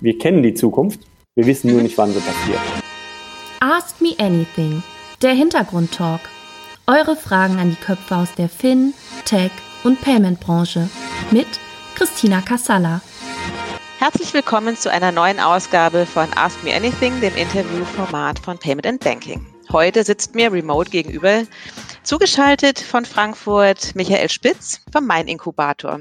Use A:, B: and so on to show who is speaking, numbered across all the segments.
A: wir kennen die Zukunft, wir wissen nur nicht, wann sie passiert.
B: Ask Me Anything, der Hintergrundtalk. Eure Fragen an die Köpfe aus der Fin, Tech und Payment-Branche mit Christina Kassala.
C: Herzlich willkommen zu einer neuen Ausgabe von Ask Me Anything, dem Interviewformat von Payment and Banking. Heute sitzt mir remote gegenüber zugeschaltet von Frankfurt Michael Spitz vom Main Inkubator.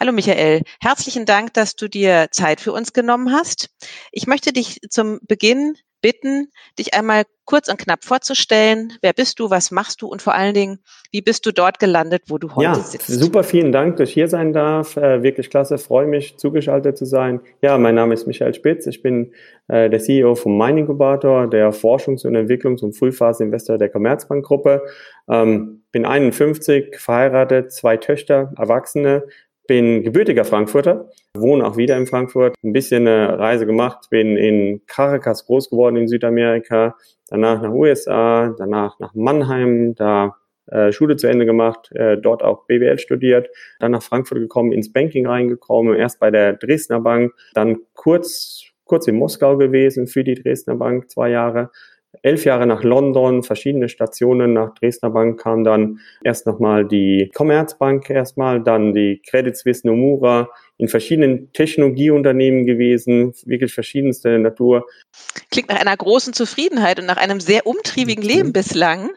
C: Hallo Michael, herzlichen Dank, dass du dir Zeit für uns genommen hast. Ich möchte dich zum Beginn bitten, dich einmal kurz und knapp vorzustellen. Wer bist du, was machst du und vor allen Dingen, wie bist du dort gelandet, wo du heute
A: ja,
C: sitzt?
A: Super, vielen Dank, dass ich hier sein darf. Äh, wirklich klasse, freue mich, zugeschaltet zu sein. Ja, mein Name ist Michael Spitz. Ich bin äh, der CEO vom Mining Inkubator, der Forschungs- und Entwicklungs- und Frühphase-Investor der Commerzbank-Gruppe. Ähm, bin 51, verheiratet, zwei Töchter, Erwachsene, bin gebürtiger Frankfurter, wohne auch wieder in Frankfurt, ein bisschen eine Reise gemacht, bin in Caracas groß geworden in Südamerika, danach nach USA, danach nach Mannheim, da äh, Schule zu Ende gemacht, äh, dort auch BWL studiert, dann nach Frankfurt gekommen, ins Banking reingekommen, erst bei der Dresdner Bank, dann kurz, kurz in Moskau gewesen für die Dresdner Bank, zwei Jahre, elf Jahre nach London, verschiedene Stationen nach Dresdner Bank kam dann erst nochmal die Commerzbank erstmal, dann die Credit Suisse Nomura, in verschiedenen Technologieunternehmen gewesen, wirklich verschiedenste Natur.
C: Klingt nach einer großen Zufriedenheit und nach einem sehr umtriebigen mhm. Leben bislang.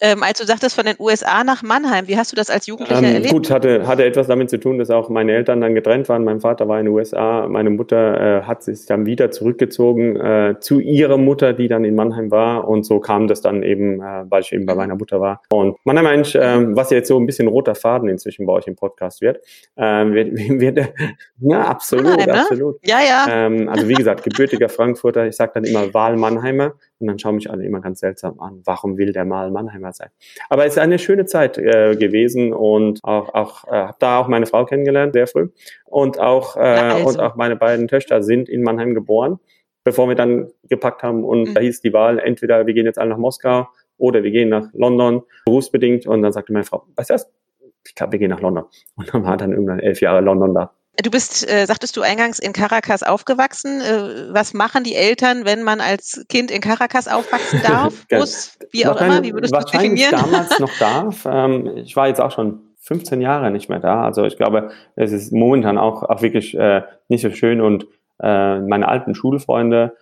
C: Ähm, als du sagtest von den USA nach Mannheim, wie hast du das als Jugendlicher ähm, erlebt?
A: Gut, hatte, hatte etwas damit zu tun, dass auch meine Eltern dann getrennt waren. Mein Vater war in den USA, meine Mutter äh, hat sich dann wieder zurückgezogen äh, zu ihrer Mutter, die dann in Mannheim war. Und so kam das dann eben, äh, weil ich eben bei mhm. meiner Mutter war. Und Mannheim eigentlich, äh, was jetzt so ein bisschen roter Faden inzwischen bei euch im Podcast wird, äh, wird, wird ja, absolut, Mannheim, ne? absolut.
C: Ja, ja.
A: Ähm, also wie gesagt, gebürtiger Frankfurter, ich sage dann immer Wahl-Mannheimer. Und dann schauen mich alle immer ganz seltsam an. Warum will der mal Mannheimer sein? Aber es ist eine schöne Zeit äh, gewesen und auch, auch äh, habe da auch meine Frau kennengelernt, sehr früh. Und auch, äh, also. und auch meine beiden Töchter sind in Mannheim geboren, bevor wir dann gepackt haben. Und mhm. da hieß die Wahl, entweder wir gehen jetzt alle nach Moskau oder wir gehen nach London, berufsbedingt. Und dann sagte meine Frau, weißt du was? Ich glaube, wir gehen nach London. Und dann war dann irgendwann elf Jahre London da.
C: Du bist, äh, sagtest du eingangs, in Caracas aufgewachsen. Äh, was machen die Eltern, wenn man als Kind in Caracas aufwachsen darf, muss, wie auch immer? Wie würdest du definieren?
A: damals noch darf. Ähm, ich war jetzt auch schon 15 Jahre nicht mehr da. Also ich glaube, es ist momentan auch, auch wirklich äh, nicht so schön und äh, meine alten Schulfreunde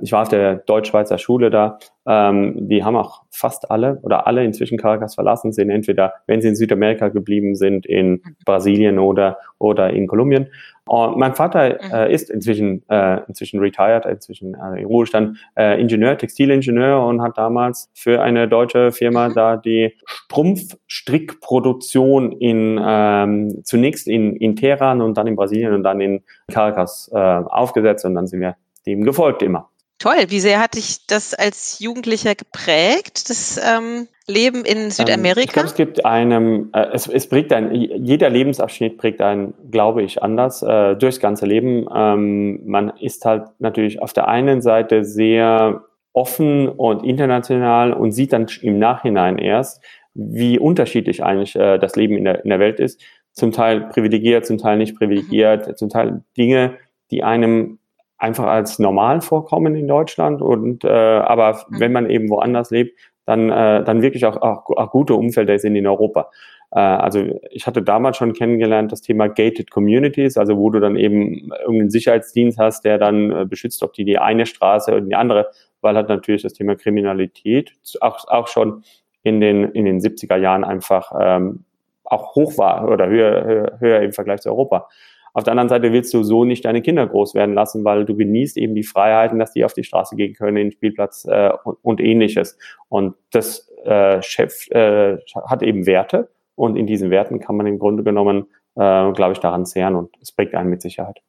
A: ich war auf der Deutsch-Schweizer Schule da. Ähm, die haben auch fast alle oder alle inzwischen Caracas verlassen, sind entweder, wenn sie in Südamerika geblieben sind, in mhm. Brasilien oder, oder in Kolumbien. Und mein Vater mhm. äh, ist inzwischen, äh, inzwischen retired, inzwischen äh, im Ruhestand, äh, Ingenieur, Textilingenieur und hat damals für eine deutsche Firma mhm. da die Strumpfstrickproduktion in, ähm, zunächst in, in Teheran und dann in Brasilien und dann in Caracas äh, aufgesetzt und dann sind wir dem gefolgt immer.
C: Toll, wie sehr hat dich das als Jugendlicher geprägt, das ähm, Leben in Südamerika? Ähm,
A: ich glaube, es gibt einem, äh, es, es prägt ein, jeder Lebensabschnitt prägt einen, glaube ich, anders äh, durchs ganze Leben. Ähm, man ist halt natürlich auf der einen Seite sehr offen und international und sieht dann im Nachhinein erst, wie unterschiedlich eigentlich äh, das Leben in der, in der Welt ist. Zum Teil privilegiert, zum Teil nicht privilegiert, mhm. zum Teil Dinge, die einem einfach als normal vorkommen in Deutschland. Und äh, aber mhm. wenn man eben woanders lebt, dann, äh, dann wirklich auch, auch, auch gute Umfelder sind in Europa. Äh, also ich hatte damals schon kennengelernt das Thema Gated Communities, also wo du dann eben irgendeinen Sicherheitsdienst hast, der dann äh, beschützt, ob die die eine Straße oder die andere, weil halt natürlich das Thema Kriminalität auch, auch schon in den, in den 70er Jahren einfach ähm, auch hoch war oder höher, höher, höher im Vergleich zu Europa. Auf der anderen Seite willst du so nicht deine Kinder groß werden lassen, weil du genießt eben die Freiheiten, dass die auf die Straße gehen können, in den Spielplatz äh, und, und, ähnliches. Und das äh, Chef äh, hat eben Werte und in diesen Werten kann man im Grunde genommen, äh, glaube ich, daran zehren und es prägt einen mit Sicherheit.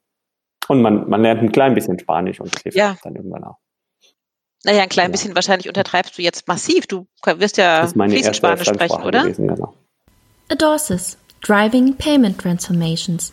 A: Und man, man lernt ein klein bisschen Spanisch und das hilft ja. dann irgendwann auch.
C: Naja, ein klein ja. bisschen wahrscheinlich untertreibst du jetzt massiv. Du wirst ja fließend Spanisch sprechen, oder? Gewesen, genau.
B: Adorsis, Driving Payment Transformations.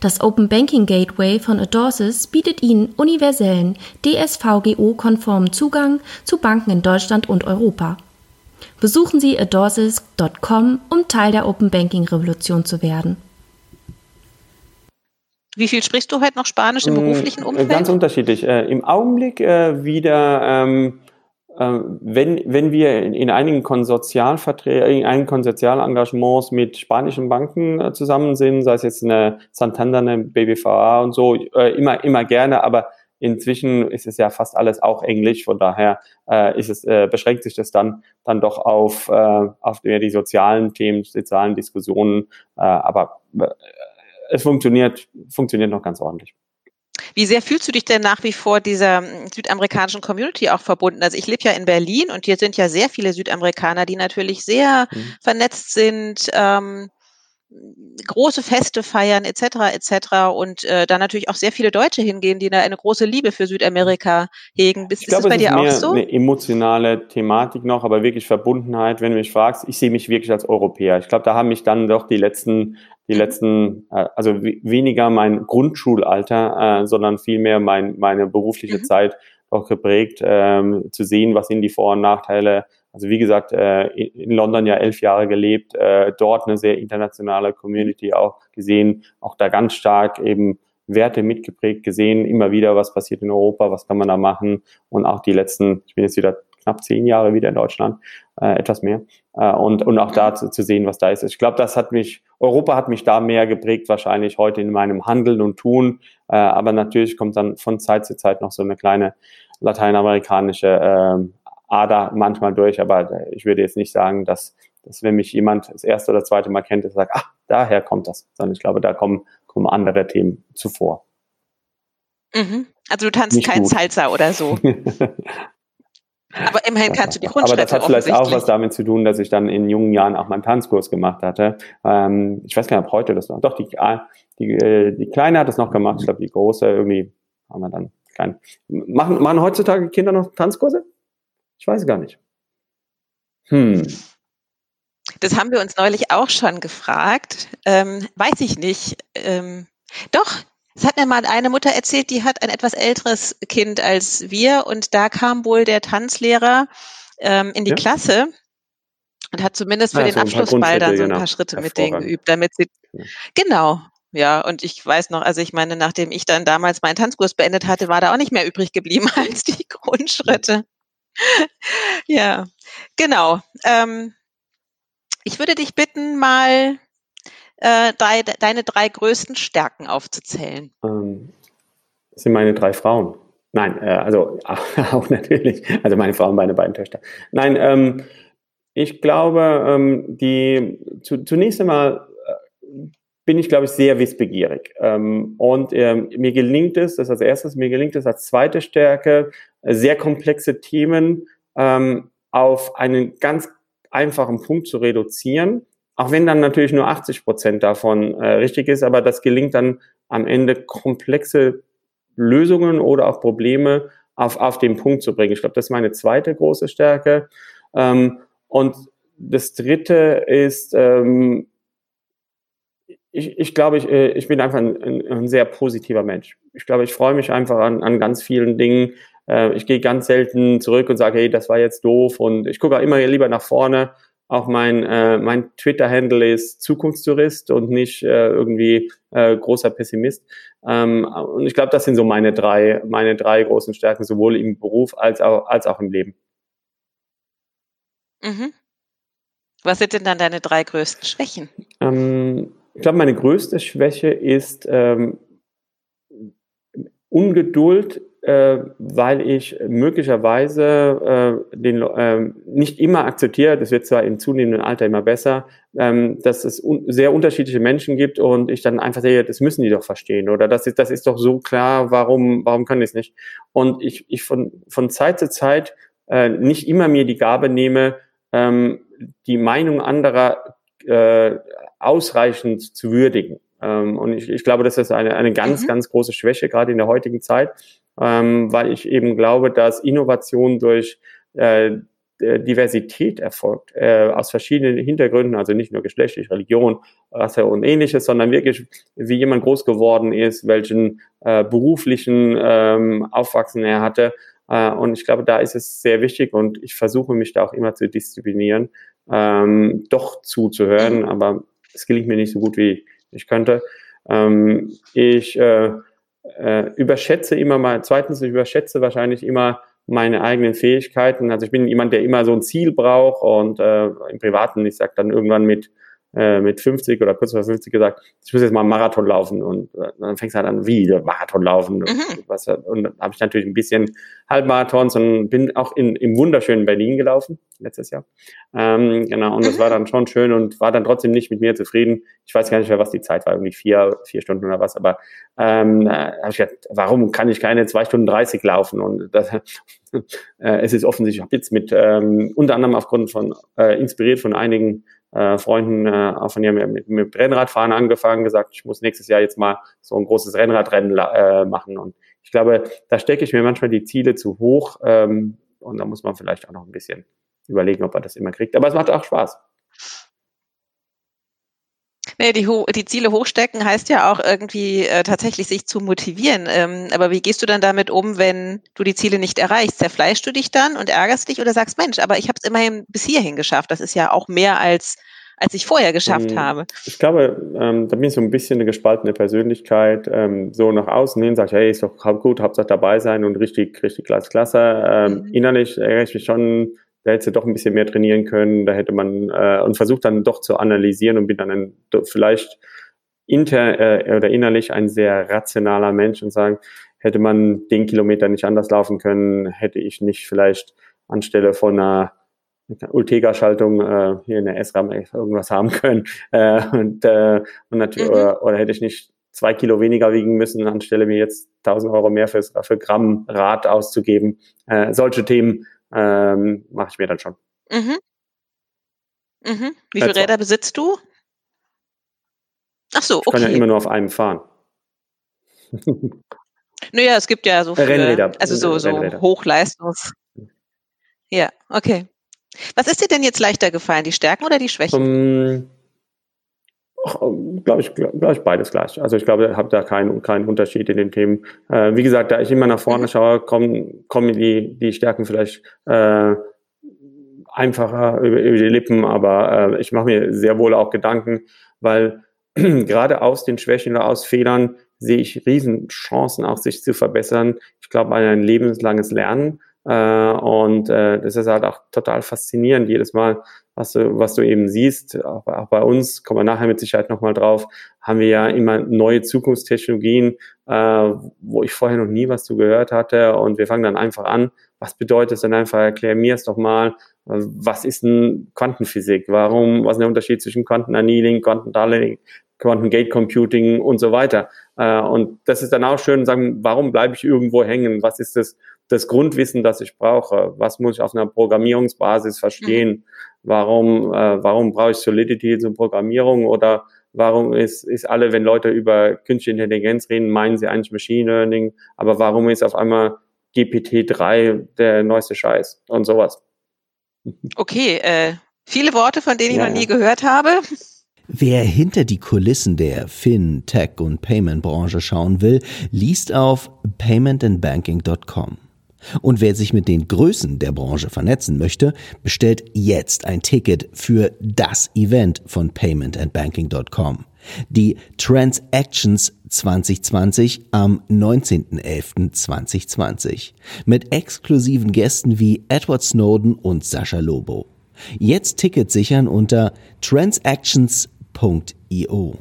B: Das Open Banking Gateway von Adorsis bietet Ihnen universellen, DSVGO-konformen Zugang zu Banken in Deutschland und Europa. Besuchen Sie adorsis.com, um Teil der Open Banking Revolution zu werden.
C: Wie viel sprichst du heute noch Spanisch im beruflichen Umfeld?
A: Ganz unterschiedlich. Äh, Im Augenblick äh, wieder, ähm, äh, wenn, wenn wir in, in einigen Konsortialverträgen, in einigen Konsortialengagements mit spanischen Banken äh, zusammen sind, sei es jetzt eine Santander, eine BBVA und so, äh, immer, immer gerne, aber Inzwischen ist es ja fast alles auch Englisch, von daher äh, ist es, beschränkt sich das dann, dann doch auf, auf mehr die sozialen Themen, sozialen Diskussionen. Aber es funktioniert, funktioniert noch ganz ordentlich.
C: Wie sehr fühlst du dich denn nach wie vor dieser hm, südamerikanischen Community auch verbunden? Also ich lebe ja in Berlin und hier sind ja sehr viele Südamerikaner, die natürlich sehr mhm. vernetzt sind, ähm, große Feste feiern etc. etc. und äh, da natürlich auch sehr viele Deutsche hingehen, die da eine große Liebe für Südamerika hegen.
A: Ist, ich glaube, ist das bei dir auch so? Eine emotionale Thematik noch, aber wirklich Verbundenheit. Wenn du mich fragst, ich sehe mich wirklich als Europäer. Ich glaube, da haben mich dann doch die letzten die letzten, äh, also weniger mein Grundschulalter, äh, sondern vielmehr mein, meine berufliche mhm. Zeit auch geprägt, ähm, zu sehen, was sind die Vor- und Nachteile. Also wie gesagt, äh, in London ja elf Jahre gelebt, äh, dort eine sehr internationale Community auch gesehen, auch da ganz stark eben Werte mitgeprägt gesehen, immer wieder, was passiert in Europa, was kann man da machen und auch die letzten, ich bin jetzt wieder knapp zehn Jahre wieder in Deutschland, äh, etwas mehr. Äh, und, und auch da zu, zu sehen, was da ist. Ich glaube, das hat mich, Europa hat mich da mehr geprägt, wahrscheinlich heute in meinem Handeln und Tun. Äh, aber natürlich kommt dann von Zeit zu Zeit noch so eine kleine lateinamerikanische äh, Ader manchmal durch. Aber ich würde jetzt nicht sagen, dass, dass wenn mich jemand das erste oder zweite Mal kennt, sagt, ach, daher kommt das. Sondern ich glaube, da kommen, kommen andere Themen zuvor.
C: Mhm. Also du tanzt kein Salsa oder so. Aber immerhin kannst du die Grundschritte
A: Aber das hat vielleicht auch was damit zu tun, dass ich dann in jungen Jahren auch meinen Tanzkurs gemacht hatte. Ähm, ich weiß gar nicht, ob heute das noch. Doch, die, ah, die, äh, die Kleine hat das noch gemacht. Ich glaube, die Große irgendwie haben wir dann kein. Machen, machen heutzutage Kinder noch Tanzkurse? Ich weiß gar nicht.
C: Hm. Das haben wir uns neulich auch schon gefragt. Ähm, weiß ich nicht. Ähm, doch, es hat mir mal eine Mutter erzählt, die hat ein etwas älteres Kind als wir und da kam wohl der Tanzlehrer ähm, in die ja. Klasse und hat zumindest für ja, den so Abschlussball dann so ein paar genau. Schritte mit denen geübt, damit sie ja. genau. Ja, und ich weiß noch, also ich meine, nachdem ich dann damals meinen Tanzkurs beendet hatte, war da auch nicht mehr übrig geblieben als die Grundschritte. Ja, genau. Ähm, ich würde dich bitten, mal äh, drei, deine drei größten Stärken aufzuzählen? Ähm,
A: das sind meine drei Frauen. Nein, äh, also auch natürlich, also meine Frauen, meine beiden Töchter. Nein, ähm, ich glaube, ähm, die zu, zunächst einmal äh, bin ich, glaube ich, sehr wissbegierig. Ähm, und ähm, mir gelingt es, das als erstes, mir gelingt es als zweite Stärke, sehr komplexe Themen ähm, auf einen ganz einfachen Punkt zu reduzieren auch wenn dann natürlich nur 80 Prozent davon äh, richtig ist, aber das gelingt dann am Ende komplexe Lösungen oder auch Probleme auf, auf den Punkt zu bringen. Ich glaube, das ist meine zweite große Stärke. Ähm, und das dritte ist, ähm, ich, ich glaube, ich, äh, ich bin einfach ein, ein, sehr positiver Mensch. Ich glaube, ich freue mich einfach an, an ganz vielen Dingen. Äh, ich gehe ganz selten zurück und sage, hey, das war jetzt doof. Und ich gucke auch immer lieber nach vorne auch mein, äh, mein Twitter-Handle ist Zukunftstourist und nicht äh, irgendwie äh, großer Pessimist. Ähm, und ich glaube, das sind so meine drei, meine drei großen Stärken, sowohl im Beruf als auch, als auch im Leben.
C: Mhm. Was sind denn dann deine drei größten Schwächen?
A: Ähm, ich glaube, meine größte Schwäche ist ähm, Ungeduld äh, weil ich möglicherweise äh, den, äh, nicht immer akzeptiere, das wird zwar im zunehmenden Alter immer besser, ähm, dass es un sehr unterschiedliche Menschen gibt und ich dann einfach sehe, das müssen die doch verstehen oder das ist, das ist doch so klar, warum, warum können die es nicht? Und ich, ich von, von Zeit zu Zeit äh, nicht immer mir die Gabe nehme, ähm, die Meinung anderer äh, ausreichend zu würdigen. Ähm, und ich, ich glaube, das ist eine, eine ganz, mhm. ganz große Schwäche, gerade in der heutigen Zeit ähm, weil ich eben glaube, dass Innovation durch äh, Diversität erfolgt, äh, aus verschiedenen Hintergründen, also nicht nur geschlechtlich, Religion, Rasse und ähnliches, sondern wirklich, wie jemand groß geworden ist, welchen äh, beruflichen ähm, Aufwachsen er hatte. Äh, und ich glaube, da ist es sehr wichtig und ich versuche mich da auch immer zu disziplinieren, ähm, doch zuzuhören, aber es gelingt mir nicht so gut, wie ich könnte. Ähm, ich äh, äh, überschätze immer mal, zweitens, ich überschätze wahrscheinlich immer meine eigenen Fähigkeiten. Also ich bin jemand, der immer so ein Ziel braucht und äh, im Privaten, ich sag dann irgendwann mit äh, mit 50 oder kurz vor 50 gesagt, ich muss jetzt mal einen Marathon laufen und äh, dann fängst du halt an, wie Marathon laufen mhm. und, was, und dann habe ich natürlich ein bisschen Halbmarathons und bin auch in, im wunderschönen Berlin gelaufen letztes Jahr. Ähm, genau, und das war dann schon schön und war dann trotzdem nicht mit mir zufrieden. Ich weiß gar nicht mehr, was die Zeit war, irgendwie vier, vier Stunden oder was, aber ähm, habe ich gedacht, warum kann ich keine zwei Stunden dreißig laufen? Und das, äh, es ist offensichtlich, ich habe jetzt mit ähm, unter anderem aufgrund von äh, inspiriert von einigen äh, Freunden äh, von ihr mit, mit Rennradfahren angefangen, gesagt, ich muss nächstes Jahr jetzt mal so ein großes Rennradrennen äh, machen. Und ich glaube, da stecke ich mir manchmal die Ziele zu hoch ähm, und da muss man vielleicht auch noch ein bisschen überlegen, ob man das immer kriegt. Aber es macht auch Spaß.
C: Nee, die, die Ziele hochstecken heißt ja auch irgendwie äh, tatsächlich sich zu motivieren. Ähm, aber wie gehst du dann damit um, wenn du die Ziele nicht erreichst? Zerfleischst du dich dann und ärgerst dich oder sagst, Mensch, aber ich habe es immerhin bis hierhin geschafft. Das ist ja auch mehr als als ich vorher geschafft mhm. habe.
A: Ich glaube, ähm, da bin ich so ein bisschen eine gespaltene Persönlichkeit. Ähm, so nach außen hin sage ich, hey, ist doch gut, Hauptsache dabei sein und richtig, richtig klasse. Ähm, mhm. Innerlich ärgere ich mich schon da hätte sie doch ein bisschen mehr trainieren können, da hätte man äh, und versucht dann doch zu analysieren und bin dann ein, vielleicht inter äh, oder innerlich ein sehr rationaler Mensch und sagen, hätte man den Kilometer nicht anders laufen können, hätte ich nicht vielleicht anstelle von einer Ultega-Schaltung äh, hier in der S-RAM irgendwas haben können äh, und, äh, und natürlich, mhm. oder, oder hätte ich nicht zwei Kilo weniger wiegen müssen, anstelle mir jetzt 1000 Euro mehr fürs, für Gramm Rad auszugeben. Äh, solche Themen ähm, mache ich mir dann schon.
C: Mhm. Mhm. Wie viele Räder besitzt du? Ach so, okay.
A: Ich kann ja immer nur auf einem fahren.
C: naja, es gibt ja so viele, Rennräder. also so, so Rennräder. Hochleistungs. Ja, okay. Was ist dir denn jetzt leichter gefallen, die Stärken oder die Schwächen? Um,
A: glaube ich, glaube ich beides gleich. Also ich glaube, ich habe da keinen keinen Unterschied in den Themen. Äh, wie gesagt, da ich immer nach vorne schaue, kommen kommen die die Stärken vielleicht äh, einfacher über, über die Lippen, aber äh, ich mache mir sehr wohl auch Gedanken, weil gerade aus den Schwächen oder aus Fehlern sehe ich Riesenchancen auch sich zu verbessern. Ich glaube an ein lebenslanges Lernen und äh, das ist halt auch total faszinierend jedes Mal, was du, was du eben siehst. Auch, auch bei uns, kommen wir nachher mit Sicherheit nochmal drauf, haben wir ja immer neue Zukunftstechnologien, äh, wo ich vorher noch nie was zu gehört hatte. Und wir fangen dann einfach an. Was bedeutet es denn einfach? Erklär mir es doch mal. Was ist denn Quantenphysik? Warum, was ist der Unterschied zwischen Quantenannealing, Quantentunneling, Quantum Gate Computing und so weiter? Äh, und das ist dann auch schön, sagen, warum bleibe ich irgendwo hängen? Was ist das, das Grundwissen, das ich brauche? Was muss ich auf einer Programmierungsbasis verstehen? Mhm. Warum, äh, warum brauche ich Solidity zur Programmierung oder warum ist, ist alle, wenn Leute über künstliche Intelligenz reden, meinen sie eigentlich Machine Learning, aber warum ist auf einmal GPT-3 der neueste Scheiß und sowas?
C: Okay, äh, viele Worte, von denen ich ja, noch nie gehört habe.
D: Wer hinter die Kulissen der Fin, Tech und Payment Branche schauen will, liest auf paymentandbanking.com. Und wer sich mit den Größen der Branche vernetzen möchte, bestellt jetzt ein Ticket für das Event von paymentandbanking.com. Die Transactions 2020 am 19.11.2020 mit exklusiven Gästen wie Edward Snowden und Sascha Lobo. Jetzt Ticket sichern unter transactions.io.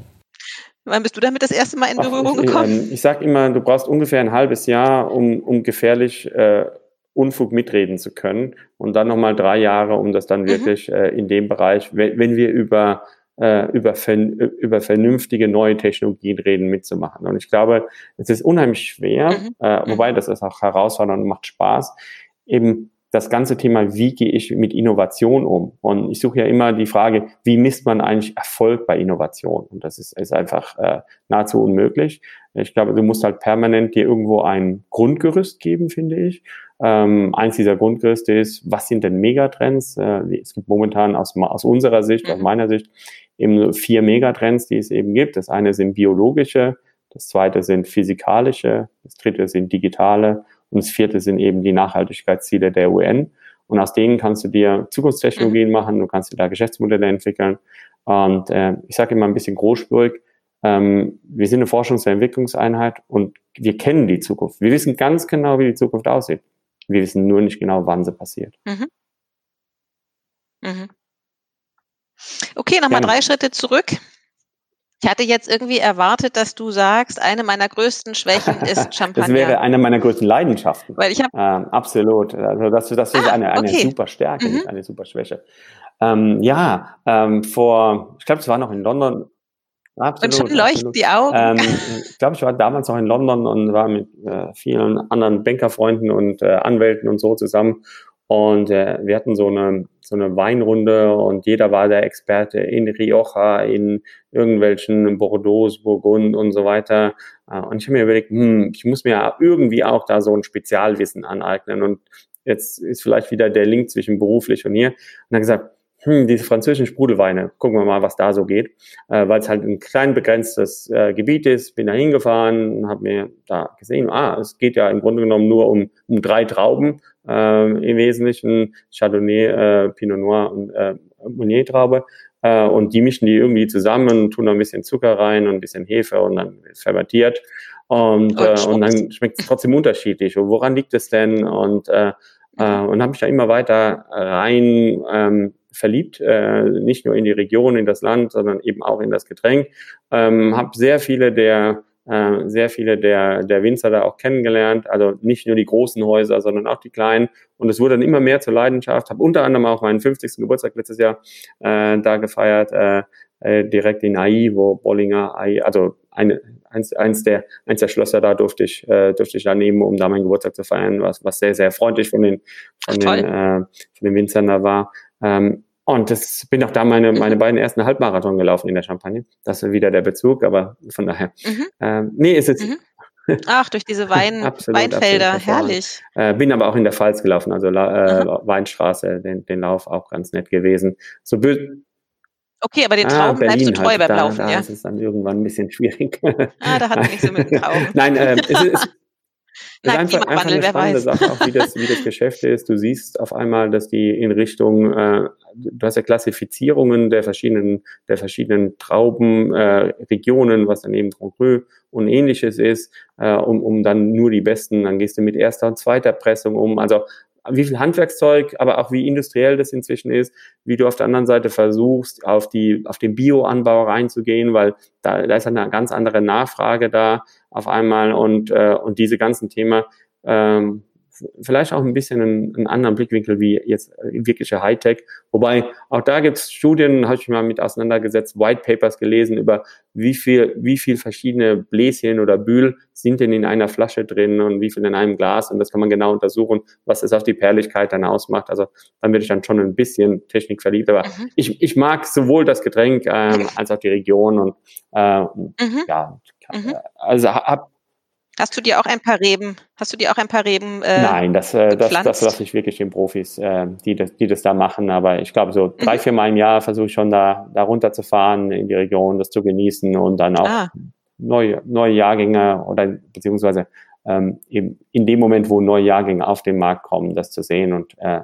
C: Wann bist du damit das erste Mal in Berührung Ach, ich, gekommen?
A: Ähm, ich sage immer, du brauchst ungefähr ein halbes Jahr, um, um gefährlich äh, Unfug mitreden zu können und dann nochmal drei Jahre, um das dann mhm. wirklich äh, in dem Bereich, wenn, wenn wir über äh, über, über vernünftige neue Technologien reden, mitzumachen. Und ich glaube, es ist unheimlich schwer, mhm. äh, wobei mhm. das ist auch herausfordernd und macht Spaß, eben das ganze Thema, wie gehe ich mit Innovation um? Und ich suche ja immer die Frage, wie misst man eigentlich Erfolg bei Innovation? Und das ist, ist einfach äh, nahezu unmöglich. Ich glaube, du musst halt permanent dir irgendwo ein Grundgerüst geben, finde ich. Ähm, eins dieser Grundgerüste ist, was sind denn Megatrends? Äh, es gibt momentan aus, aus unserer Sicht, aus mhm. meiner Sicht, eben vier Megatrends, die es eben gibt. Das eine sind biologische, das zweite sind physikalische, das dritte sind digitale und das vierte sind eben die Nachhaltigkeitsziele der UN. Und aus denen kannst du dir Zukunftstechnologien mhm. machen, du kannst dir da Geschäftsmodelle entwickeln. Und äh, ich sage immer ein bisschen großspurig, ähm, wir sind eine Forschungs- und Entwicklungseinheit und wir kennen die Zukunft. Wir wissen ganz genau, wie die Zukunft aussieht. Wir wissen nur nicht genau, wann sie passiert. Mhm.
C: Mhm. Okay, nochmal drei Schritte zurück. Ich hatte jetzt irgendwie erwartet, dass du sagst, eine meiner größten Schwächen ist Champagner.
A: Das wäre eine meiner größten Leidenschaften.
C: Weil ich habe
A: ähm, absolut. Also das, das ist ah, eine, eine okay. super Stärke, mhm. nicht eine super Schwäche. Ähm, ja, ähm, vor, ich glaube, es war noch in London.
C: Absolut, und schon leuchten die Augen.
A: Ähm, ich glaube, ich war damals noch in London und war mit äh, vielen anderen Bankerfreunden und äh, Anwälten und so zusammen. Und äh, wir hatten so eine, so eine Weinrunde und jeder war der Experte in Rioja, in irgendwelchen Bordeaux, Burgund und so weiter. Äh, und ich habe mir überlegt, hm, ich muss mir irgendwie auch da so ein Spezialwissen aneignen. Und jetzt ist vielleicht wieder der Link zwischen beruflich und hier. Und dann gesagt, hm, diese französischen Sprudelweine, gucken wir mal, was da so geht, äh, weil es halt ein klein begrenztes äh, Gebiet ist. Bin da hingefahren, habe mir da gesehen, ah, es geht ja im Grunde genommen nur um, um drei Trauben, äh, im Wesentlichen Chardonnay, äh, Pinot Noir und äh, Meunier-Traube. Äh, und die mischen die irgendwie zusammen, tun da ein bisschen Zucker rein und ein bisschen Hefe und dann ist fermentiert. Und, äh, und dann schmeckt es trotzdem unterschiedlich. Und woran liegt es denn? Und, äh, äh, und habe mich da immer weiter rein ähm, verliebt, äh, nicht nur in die Region, in das Land, sondern eben auch in das Getränk. Ähm, habe sehr viele der äh, sehr viele der, der Winzer da auch kennengelernt, also nicht nur die großen Häuser, sondern auch die kleinen. Und es wurde dann immer mehr zur Leidenschaft. Habe unter anderem auch meinen 50. Geburtstag letztes Jahr äh, da gefeiert, äh, äh, direkt in AI, wo Bollinger AI, also eine, eins, eins, der, eins der Schlösser da durfte ich, äh, durfte ich da nehmen, um da meinen Geburtstag zu feiern, was, was sehr, sehr freundlich von den, von, Ach, den, äh, von den Winzern da war. Ähm, und das bin auch da meine, meine mhm. beiden ersten Halbmarathon gelaufen in der Champagne. Das ist wieder der Bezug, aber von daher. Mhm. Ähm, nee, ist jetzt. Mhm.
C: Ach, durch diese Wein, absolut, Weinfelder, absolut herrlich.
A: Äh, bin aber auch in der Pfalz gelaufen, also äh, Weinstraße, den, den Lauf auch ganz nett gewesen. So
C: Okay, aber den Trauben ah, bleibst du treu halt, beim da, Laufen, da
A: ja? Das ist dann irgendwann ein bisschen schwierig.
C: Ah, da hat man nicht so mit dem Trauben.
A: Nein, äh, es, ist, ist einfach, einfach eine spannende Sache, auch wie das, wie das Geschäft ist. Du siehst auf einmal, dass die in Richtung, äh, du hast ja Klassifizierungen der verschiedenen, der verschiedenen Trauben, äh, Regionen, was dann eben Grand Cru und ähnliches ist, äh, um, um dann nur die besten, dann gehst du mit erster und zweiter Pressung um. Also wie viel Handwerkszeug, aber auch wie industriell das inzwischen ist, wie du auf der anderen Seite versuchst, auf die, auf den Bioanbau reinzugehen, weil da, da ist eine ganz andere Nachfrage da auf einmal und, äh, und diese ganzen Themen, ähm, vielleicht auch ein bisschen einen, einen anderen Blickwinkel wie jetzt äh, wirkliche Hightech. Wobei auch da gibt es Studien, habe ich mal mit auseinandergesetzt, White Papers gelesen über wie viel, wie viel verschiedene Bläschen oder Bühl sind denn in einer Flasche drin und wie viel in einem Glas. Und das kann man genau untersuchen, was es auf die Perligkeit dann ausmacht. Also dann würde ich dann schon ein bisschen Technik verliebt. Aber mhm. ich, ich mag sowohl das Getränk ähm, als auch die Region und äh, mhm. ja, mhm. also habe
C: Hast du dir auch ein paar Reben, hast du dir auch ein paar Reben?
A: Äh, Nein, das, äh, das, das lasse ich wirklich den Profis, äh, die, das, die das da machen. Aber ich glaube, so drei, mhm. vier Mal im Jahr versuche ich schon da, da runterzufahren in die Region, das zu genießen und dann auch ah. neue, neue Jahrgänge oder beziehungsweise ähm, eben in dem Moment, wo neue Jahrgänge auf den Markt kommen, das zu sehen. Und äh,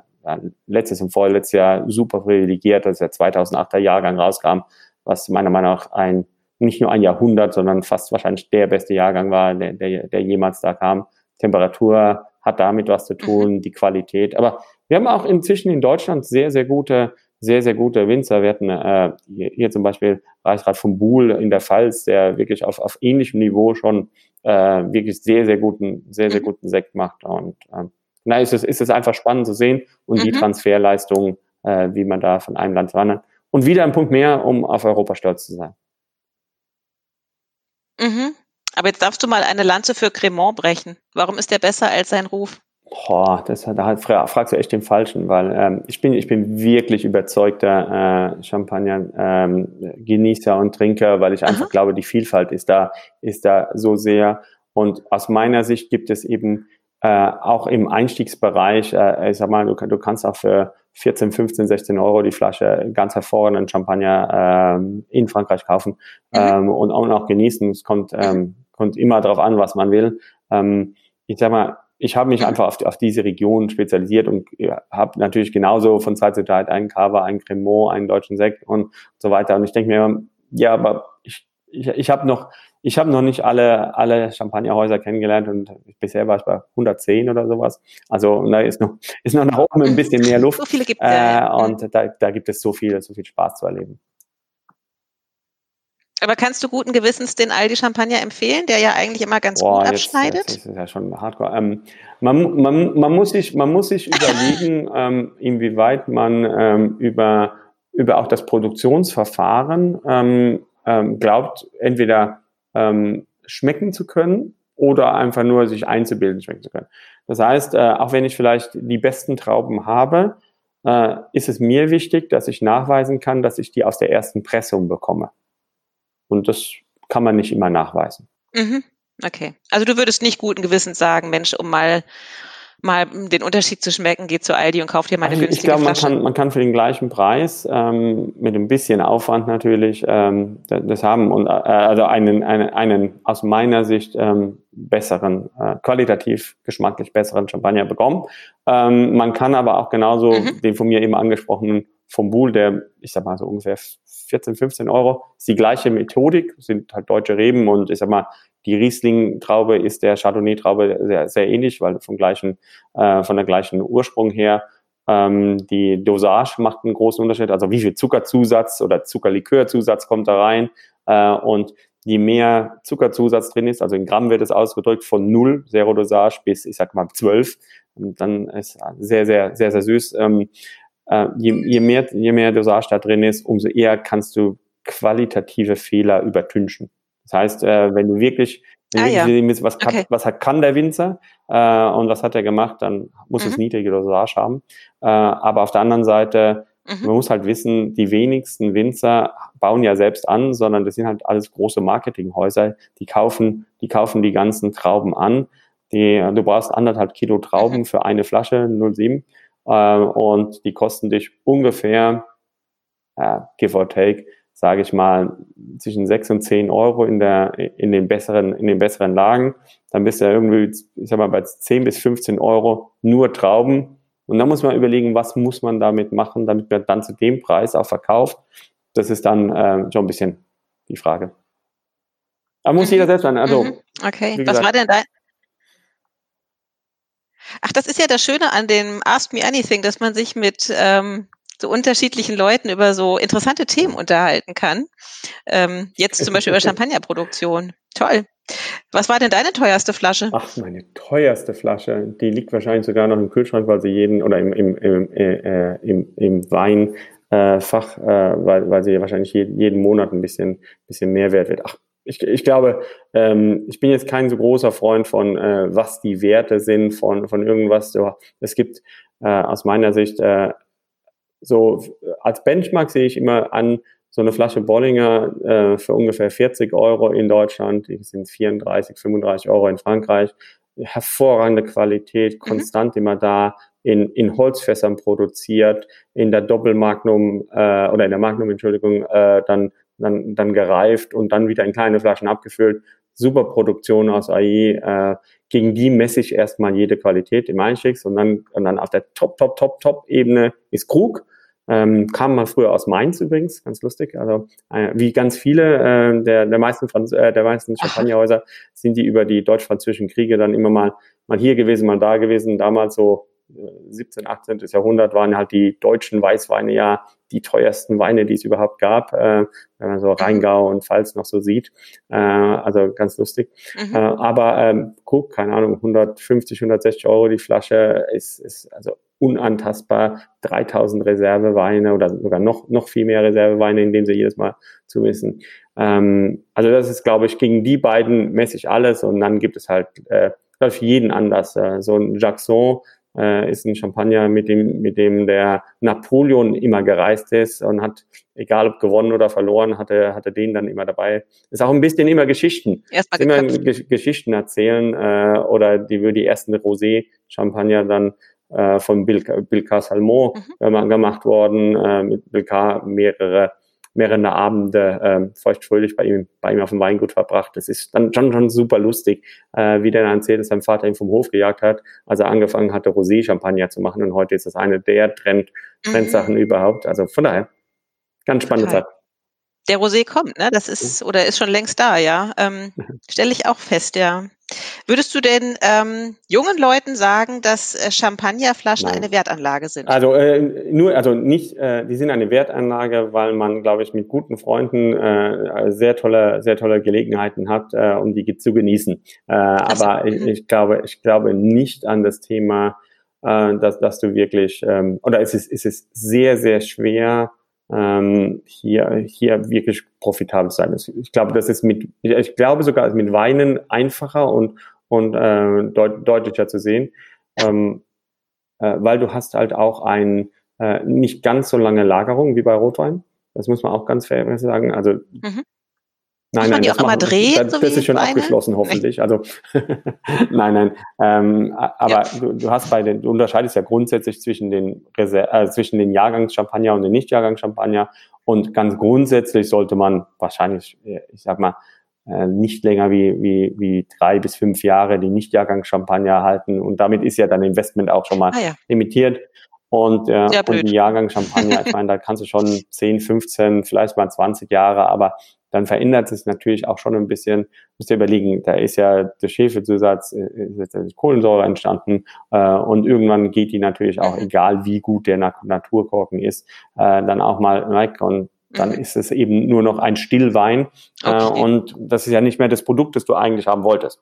A: letztes und vorletztes Jahr super privilegiert, als der 2008er Jahrgang rauskam, was meiner Meinung nach ein nicht nur ein Jahrhundert, sondern fast wahrscheinlich der beste Jahrgang war, der, der, der jemals da kam. Temperatur hat damit was zu mhm. tun, die Qualität. Aber wir haben auch inzwischen in Deutschland sehr, sehr gute sehr, sehr gute Winzer. Wir hatten äh, hier, zum Beispiel Reichsrat von Buhl in der Pfalz, der wirklich auf, auf ähnlichem Niveau schon äh, wirklich sehr, sehr guten, sehr, sehr mhm. guten Sekt macht. Und ähm, na, ist es, ist es einfach spannend zu sehen und mhm. die Transferleistung, äh, wie man da von einem Land zu anderen. Und wieder ein Punkt mehr, um auf Europa stolz zu sein.
C: Mhm. Aber jetzt darfst du mal eine Lanze für Cremant brechen. Warum ist der besser als sein Ruf?
A: Boah, das, da fragst du echt den Falschen, weil ähm, ich bin ich bin wirklich überzeugter äh, Champagner-Genießer ähm, und Trinker, weil ich einfach Aha. glaube, die Vielfalt ist da ist da so sehr. Und aus meiner Sicht gibt es eben äh, auch im Einstiegsbereich, äh, ich sag mal, du, du kannst auch für 14, 15, 16 Euro die Flasche ganz hervorragenden Champagner ähm, in Frankreich kaufen mhm. ähm, und, und auch genießen. Es kommt, ähm, kommt immer darauf an, was man will. Ähm, ich sag mal, ich habe mich einfach auf, auf diese Region spezialisiert und ja, habe natürlich genauso von Zeit zu Zeit einen Cava, einen Cremant, einen deutschen Sekt und so weiter. Und ich denke mir, ja, aber ich, ich, ich habe noch, ich habe noch nicht alle, alle Champagnerhäuser kennengelernt und bisher war ich bei 110 oder sowas. Also da ist noch, ist noch nach oben ein bisschen mehr Luft.
C: So viele gibt
A: es. Äh, und da, da gibt es so viel, so viel Spaß zu erleben.
C: Aber kannst du guten Gewissens den Aldi Champagner empfehlen, der ja eigentlich immer ganz Boah, gut abschneidet?
A: Jetzt, das ist ja schon hardcore. Ähm, man, man, man, muss sich, man muss sich überlegen, ähm, inwieweit man ähm, über, über auch das Produktionsverfahren ähm, ähm, glaubt, entweder ähm, schmecken zu können oder einfach nur sich einzubilden, schmecken zu können. Das heißt, äh, auch wenn ich vielleicht die besten Trauben habe, äh, ist es mir wichtig, dass ich nachweisen kann, dass ich die aus der ersten Pressung bekomme. Und das kann man nicht immer nachweisen.
C: Mhm. Okay. Also du würdest nicht guten Gewissens sagen, Mensch, um mal mal den Unterschied zu schmecken, geht zu Aldi und kauft dir mal eine also günstige
A: ich glaube,
C: Flasche.
A: Man kann, man kann für den gleichen Preis ähm, mit ein bisschen Aufwand natürlich ähm, das haben und äh, also einen, einen, einen aus meiner Sicht ähm, besseren, äh, qualitativ geschmacklich besseren Champagner bekommen. Ähm, man kann aber auch genauso mhm. den von mir eben angesprochenen vom Buhl, der, ich sag mal so ungefähr 14, 15 Euro, ist die gleiche Methodik, sind halt deutsche Reben und ich sag mal, die Riesling-Traube ist der Chardonnay-Traube sehr, sehr ähnlich, weil vom gleichen, äh, von der gleichen Ursprung her. Ähm, die Dosage macht einen großen Unterschied, also wie viel Zuckerzusatz oder Zuckerlikörzusatz kommt da rein. Äh, und je mehr Zuckerzusatz drin ist, also in Gramm wird es ausgedrückt, von 0 Zero Dosage bis, ich sag mal, 12, und dann ist sehr, sehr, sehr, sehr süß. Ähm, äh, je, je, mehr, je mehr Dosage da drin ist, umso eher kannst du qualitative Fehler übertünchen. Das heißt, äh, wenn du wirklich, wenn ah, ja. willst, was, kann, okay. was hat, kann der Winzer äh, und was hat er gemacht, dann muss mhm. es niedrige Dosage haben. Äh, aber auf der anderen Seite, mhm. man muss halt wissen, die wenigsten Winzer bauen ja selbst an, sondern das sind halt alles große Marketinghäuser, die kaufen, die kaufen die ganzen Trauben an. Die, du brauchst anderthalb Kilo Trauben mhm. für eine Flasche 07 äh, und die kosten dich ungefähr, äh, give or take, sage ich mal, zwischen 6 und 10 Euro in, der, in, den besseren, in den besseren Lagen. Dann bist du ja irgendwie, ich sag mal, bei 10 bis 15 Euro nur Trauben. Und dann muss man überlegen, was muss man damit machen, damit man dann zu dem Preis auch verkauft. Das ist dann äh, schon ein bisschen die Frage. Aber muss mhm. jeder selbst sein. Also,
C: mhm. Okay, was war denn dein, Ach, das ist ja das Schöne an dem Ask Me Anything, dass man sich mit ähm, so unterschiedlichen Leuten über so interessante Themen unterhalten kann. Ähm, jetzt zum Beispiel über Champagnerproduktion. Toll. Was war denn deine teuerste Flasche?
A: Ach, meine teuerste Flasche, die liegt wahrscheinlich sogar noch im Kühlschrank, weil sie jeden oder im, im, im, äh, im, im Weinfach, äh, äh, weil, weil sie wahrscheinlich jeden, jeden Monat ein bisschen, bisschen mehr wert wird. Ach, ich, ich glaube, ähm, ich bin jetzt kein so großer Freund von, äh, was die Werte sind von, von irgendwas. So, es gibt äh, aus meiner Sicht äh, so als Benchmark sehe ich immer an, so eine Flasche Bollinger äh, für ungefähr 40 Euro in Deutschland, die sind 34, 35 Euro in Frankreich. Hervorragende Qualität, mhm. konstant mhm. immer da, in, in Holzfässern produziert, in der Doppelmagnum äh, oder in der Magnum, Entschuldigung, äh, dann dann, dann gereift und dann wieder in kleine Flaschen abgefüllt. Super Produktion aus AI. Äh, gegen die messe ich erstmal jede Qualität im Einstiegs und dann, und dann auf der Top, Top, Top, Top-Ebene ist Krug. Ähm, kam mal früher aus Mainz übrigens, ganz lustig. Also äh, wie ganz viele äh, der, der meisten Franz äh, der meisten Champagnerhäuser sind die über die deutsch-französischen Kriege dann immer mal mal hier gewesen, mal da gewesen. Damals so 17., 18. Jahrhundert waren halt die deutschen Weißweine ja die teuersten Weine, die es überhaupt gab, äh, wenn man so Rheingau und Pfalz noch so sieht. Äh, also ganz lustig. Mhm. Äh, aber ähm, guck, keine Ahnung, 150, 160 Euro die Flasche ist, ist also unantastbar. 3000 Reserveweine oder sogar noch, noch viel mehr Reserveweine, indem sie jedes Mal zu wissen. Ähm, also das ist, glaube ich, gegen die beiden mäßig alles und dann gibt es halt, äh, glaube ich, jeden anders. Äh, so ein Jackson äh, ist ein Champagner, mit dem, mit dem der Napoleon immer gereist ist und hat, egal ob gewonnen oder verloren, hatte, hatte den dann immer dabei. Ist auch ein bisschen immer Geschichten.
C: Erstmal
A: immer Ge Geschichten erzählen äh, oder die würde die ersten Rosé-Champagner dann äh, von Bill, Bill Salmon mhm. gemacht worden, äh, mit Bill mehrere mehrere Abende ähm, feuchtfröhlich bei ihm, bei ihm auf dem Weingut verbracht. Das ist dann schon, schon super lustig, äh, wie der dann erzählt, dass sein Vater ihn vom Hof gejagt hat, als er angefangen hatte, Rosé-Champagner zu machen. Und heute ist das eine der Trend, Trendsachen mhm. überhaupt. Also von daher, ganz spannende Total. Zeit
C: der Rosé kommt, ne? Das ist oder ist schon längst da, ja. Ähm, Stelle ich auch fest, ja. Würdest du denn ähm, jungen Leuten sagen, dass äh, Champagnerflaschen Nein. eine Wertanlage sind?
A: Also äh, nur, also nicht, äh, die sind eine Wertanlage, weil man, glaube ich, mit guten Freunden äh, sehr tolle, sehr tolle Gelegenheiten hat, äh, um die zu genießen. Äh, aber ich, mhm. ich glaube, ich glaube nicht an das Thema, äh, dass, dass du wirklich, ähm, oder es ist, es ist sehr, sehr schwer, ähm, hier, hier wirklich profitabel sein. Ich glaube, das ist mit, ich glaube sogar mit Weinen einfacher und, und äh, deut, deutlicher zu sehen, ähm, äh, weil du hast halt auch ein äh, nicht ganz so lange Lagerung wie bei Rotwein. Das muss man auch ganz fair sagen. Also mhm.
C: Nein, nein, das, machen,
A: drehen, das, so das ist schon abgeschlossen, hoffentlich. Also nein, nein. Ähm, aber ja. du, du, hast bei den, du unterscheidest ja grundsätzlich zwischen den Reser äh, zwischen den Jahrgangschampagner und den Nicht-Jahrgangschampagner. Und ganz grundsätzlich sollte man wahrscheinlich, äh, ich sag mal, äh, nicht länger wie, wie, wie drei bis fünf Jahre die Nicht-Jahrgangschampagner halten. Und damit ist ja dein Investment auch schon mal ah, ja. limitiert. Und, äh, und die Jahrgangschampagner, ich meine, da kannst du schon 10, 15, vielleicht mal 20 Jahre, aber dann verändert es natürlich auch schon ein bisschen. Müsst ihr überlegen, da ist ja der Schwefelzusatz, äh, ist jetzt Kohlensäure entstanden äh, und irgendwann geht die natürlich auch, egal wie gut der Naturkorken ist, äh, dann auch mal weg und dann mhm. ist es eben nur noch ein Stillwein äh, okay. und das ist ja nicht mehr das Produkt, das du eigentlich haben wolltest.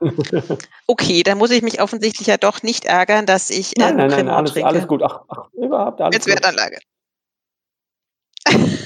C: Okay, dann muss ich mich offensichtlich ja doch nicht ärgern, dass ich
A: nein, nein, nein, alles, alles gut. Ach, ach überhaupt alles
C: Jetzt Wertanlage.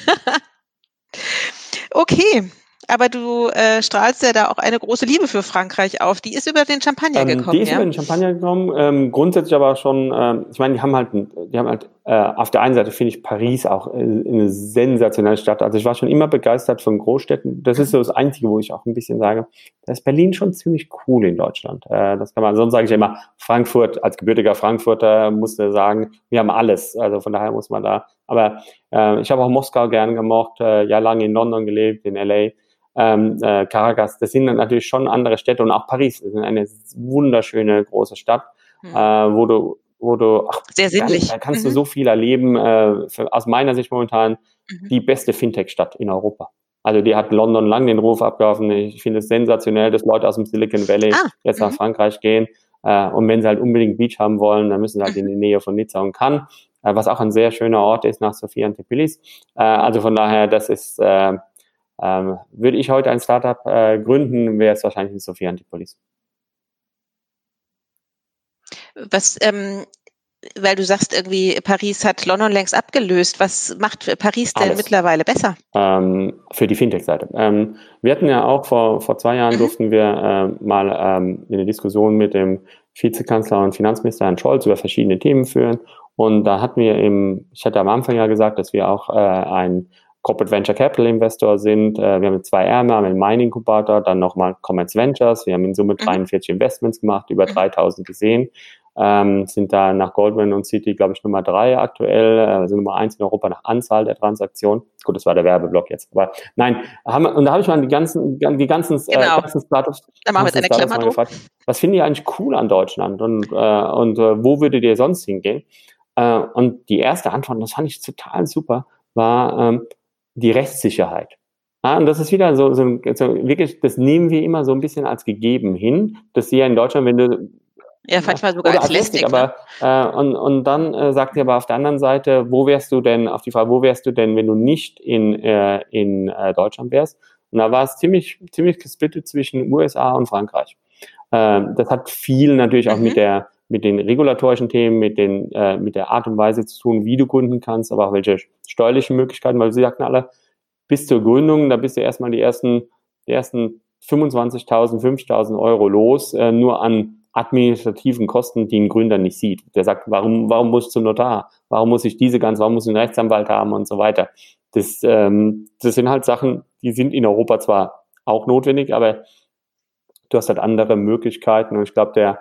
C: okay. Aber du äh, strahlst ja da auch eine große Liebe für Frankreich auf. Die ist über den Champagner ähm, gekommen.
A: Die ist
C: ja?
A: über den Champagner gekommen. Ähm, grundsätzlich aber schon, ähm, ich meine, die haben halt, die haben halt äh, auf der einen Seite finde ich Paris auch äh, eine sensationelle Stadt. Also ich war schon immer begeistert von Großstädten. Das ist so das Einzige, wo ich auch ein bisschen sage, da ist Berlin schon ziemlich cool in Deutschland. Äh, das kann man, sonst sage ich immer, Frankfurt, als gebürtiger Frankfurter musste sagen, wir haben alles. Also von daher muss man da. Aber äh, ich habe auch Moskau gern gemocht, äh, jahrelang in London gelebt, in LA ähm, äh, Caracas, das sind dann natürlich schon andere Städte und auch Paris ist eine wunderschöne große Stadt, mhm. äh, wo du, wo du,
C: ach, sehr sinnlich.
A: Da kannst mhm. du so viel erleben. Äh, für, aus meiner Sicht momentan mhm. die beste Fintech-Stadt in Europa. Also die hat London lang den Ruf abgeworfen. Ich finde es sensationell, dass Leute aus dem Silicon Valley ah, jetzt nach mhm. Frankreich gehen. Äh, und wenn sie halt unbedingt Beach haben wollen, dann müssen sie halt in die Nähe von Nizza und Cannes, was auch ein sehr schöner Ort ist nach Sophia Antipolis. Äh, also von daher, das ist äh, ähm, würde ich heute ein Startup äh, gründen, wäre es wahrscheinlich in Sophia Antipolis.
C: Was, ähm, weil du sagst irgendwie, Paris hat London längst abgelöst. Was macht Paris denn Alles. mittlerweile besser?
A: Ähm, für die Fintech-Seite. Ähm, wir hatten ja auch vor, vor zwei Jahren mhm. durften wir äh, mal ähm, eine Diskussion mit dem Vizekanzler und Finanzminister Herrn Scholz über verschiedene Themen führen. Und da hatten wir im, ich hatte am Anfang ja gesagt, dass wir auch äh, ein Corporate Venture Capital Investor sind. Äh, wir haben zwei Ärmel, haben einen Mining Incubator, dann nochmal Commerce Ventures. Wir haben in Summe 43 mhm. Investments gemacht, über 3000 gesehen. Ähm, sind da nach Goldman und City, glaube ich, Nummer drei aktuell, äh, sind Nummer eins in Europa nach Anzahl der Transaktionen. Gut, das war der Werbeblock jetzt, aber nein, haben, und da habe ich mal die ganzen, die ganzen, äh, genau. äh, ganzen Startups,
C: Dann machen wir eine Klammer gefragt,
A: was finde ich eigentlich cool an Deutschland und, äh, und äh, wo würdet ihr sonst hingehen? Äh, und die erste Antwort, das fand ich total super, war, ähm, die Rechtssicherheit. Ja, und das ist wieder so, so, so, wirklich, das nehmen wir immer so ein bisschen als gegeben hin, dass sie ja in Deutschland, wenn du,
C: Ja, manchmal sogar
A: als lästig. lästig ne? aber, äh, und, und dann äh, sagt ihr aber auf der anderen Seite, wo wärst du denn, auf die Frage, wo wärst du denn, wenn du nicht in, äh, in äh, Deutschland wärst? Und da war es ziemlich, ziemlich gesplittet zwischen USA und Frankreich. Äh, das hat viel natürlich auch mhm. mit der mit den regulatorischen Themen, mit, den, äh, mit der Art und Weise zu tun, wie du gründen kannst, aber auch welche steuerlichen Möglichkeiten, weil sie sagten alle, bis zur Gründung, da bist du erstmal die ersten, die ersten 25.000, 5.000 Euro los, äh, nur an administrativen Kosten, die ein Gründer nicht sieht. Der sagt, warum, warum muss ich zum Notar? Warum muss ich diese ganze, warum muss ich einen Rechtsanwalt haben und so weiter? Das, ähm, das sind halt Sachen, die sind in Europa zwar auch notwendig, aber du hast halt andere Möglichkeiten. Und ich glaube, der,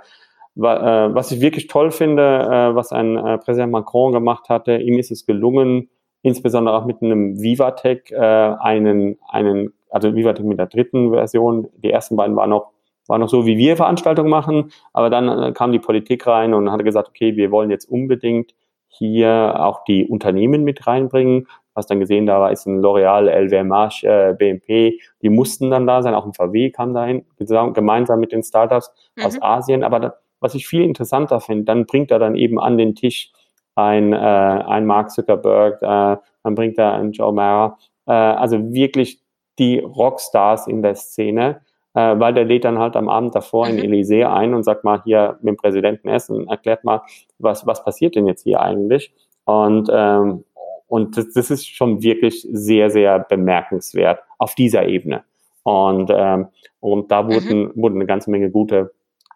A: was ich wirklich toll finde, äh, was ein äh, Präsident Macron gemacht hatte, ihm ist es gelungen, insbesondere auch mit einem Vivatec einen, einen, also Vivatec mit der dritten Version, die ersten beiden waren noch war noch so, wie wir Veranstaltungen machen, aber dann kam die Politik rein und hat gesagt, okay, wir wollen jetzt unbedingt hier auch die Unternehmen mit reinbringen. Hast dann gesehen, da war ist ein L'Oreal, LVMH, äh, BNP, die mussten dann da sein, auch ein VW kam dahin, gemeinsam mit den Startups mhm. aus Asien, aber da, was ich viel interessanter finde, dann bringt er dann eben an den Tisch ein, äh, ein Mark Zuckerberg, äh, dann bringt er einen Joe Mara, äh, also wirklich die Rockstars in der Szene, äh, weil der lädt dann halt am Abend davor in mhm. Elysée ein und sagt mal hier mit dem Präsidenten essen, erklärt mal, was, was passiert denn jetzt hier eigentlich? Und, ähm, und das, das ist schon wirklich sehr, sehr bemerkenswert auf dieser Ebene. Und, ähm, und da wurden, mhm. wurden eine ganze Menge gute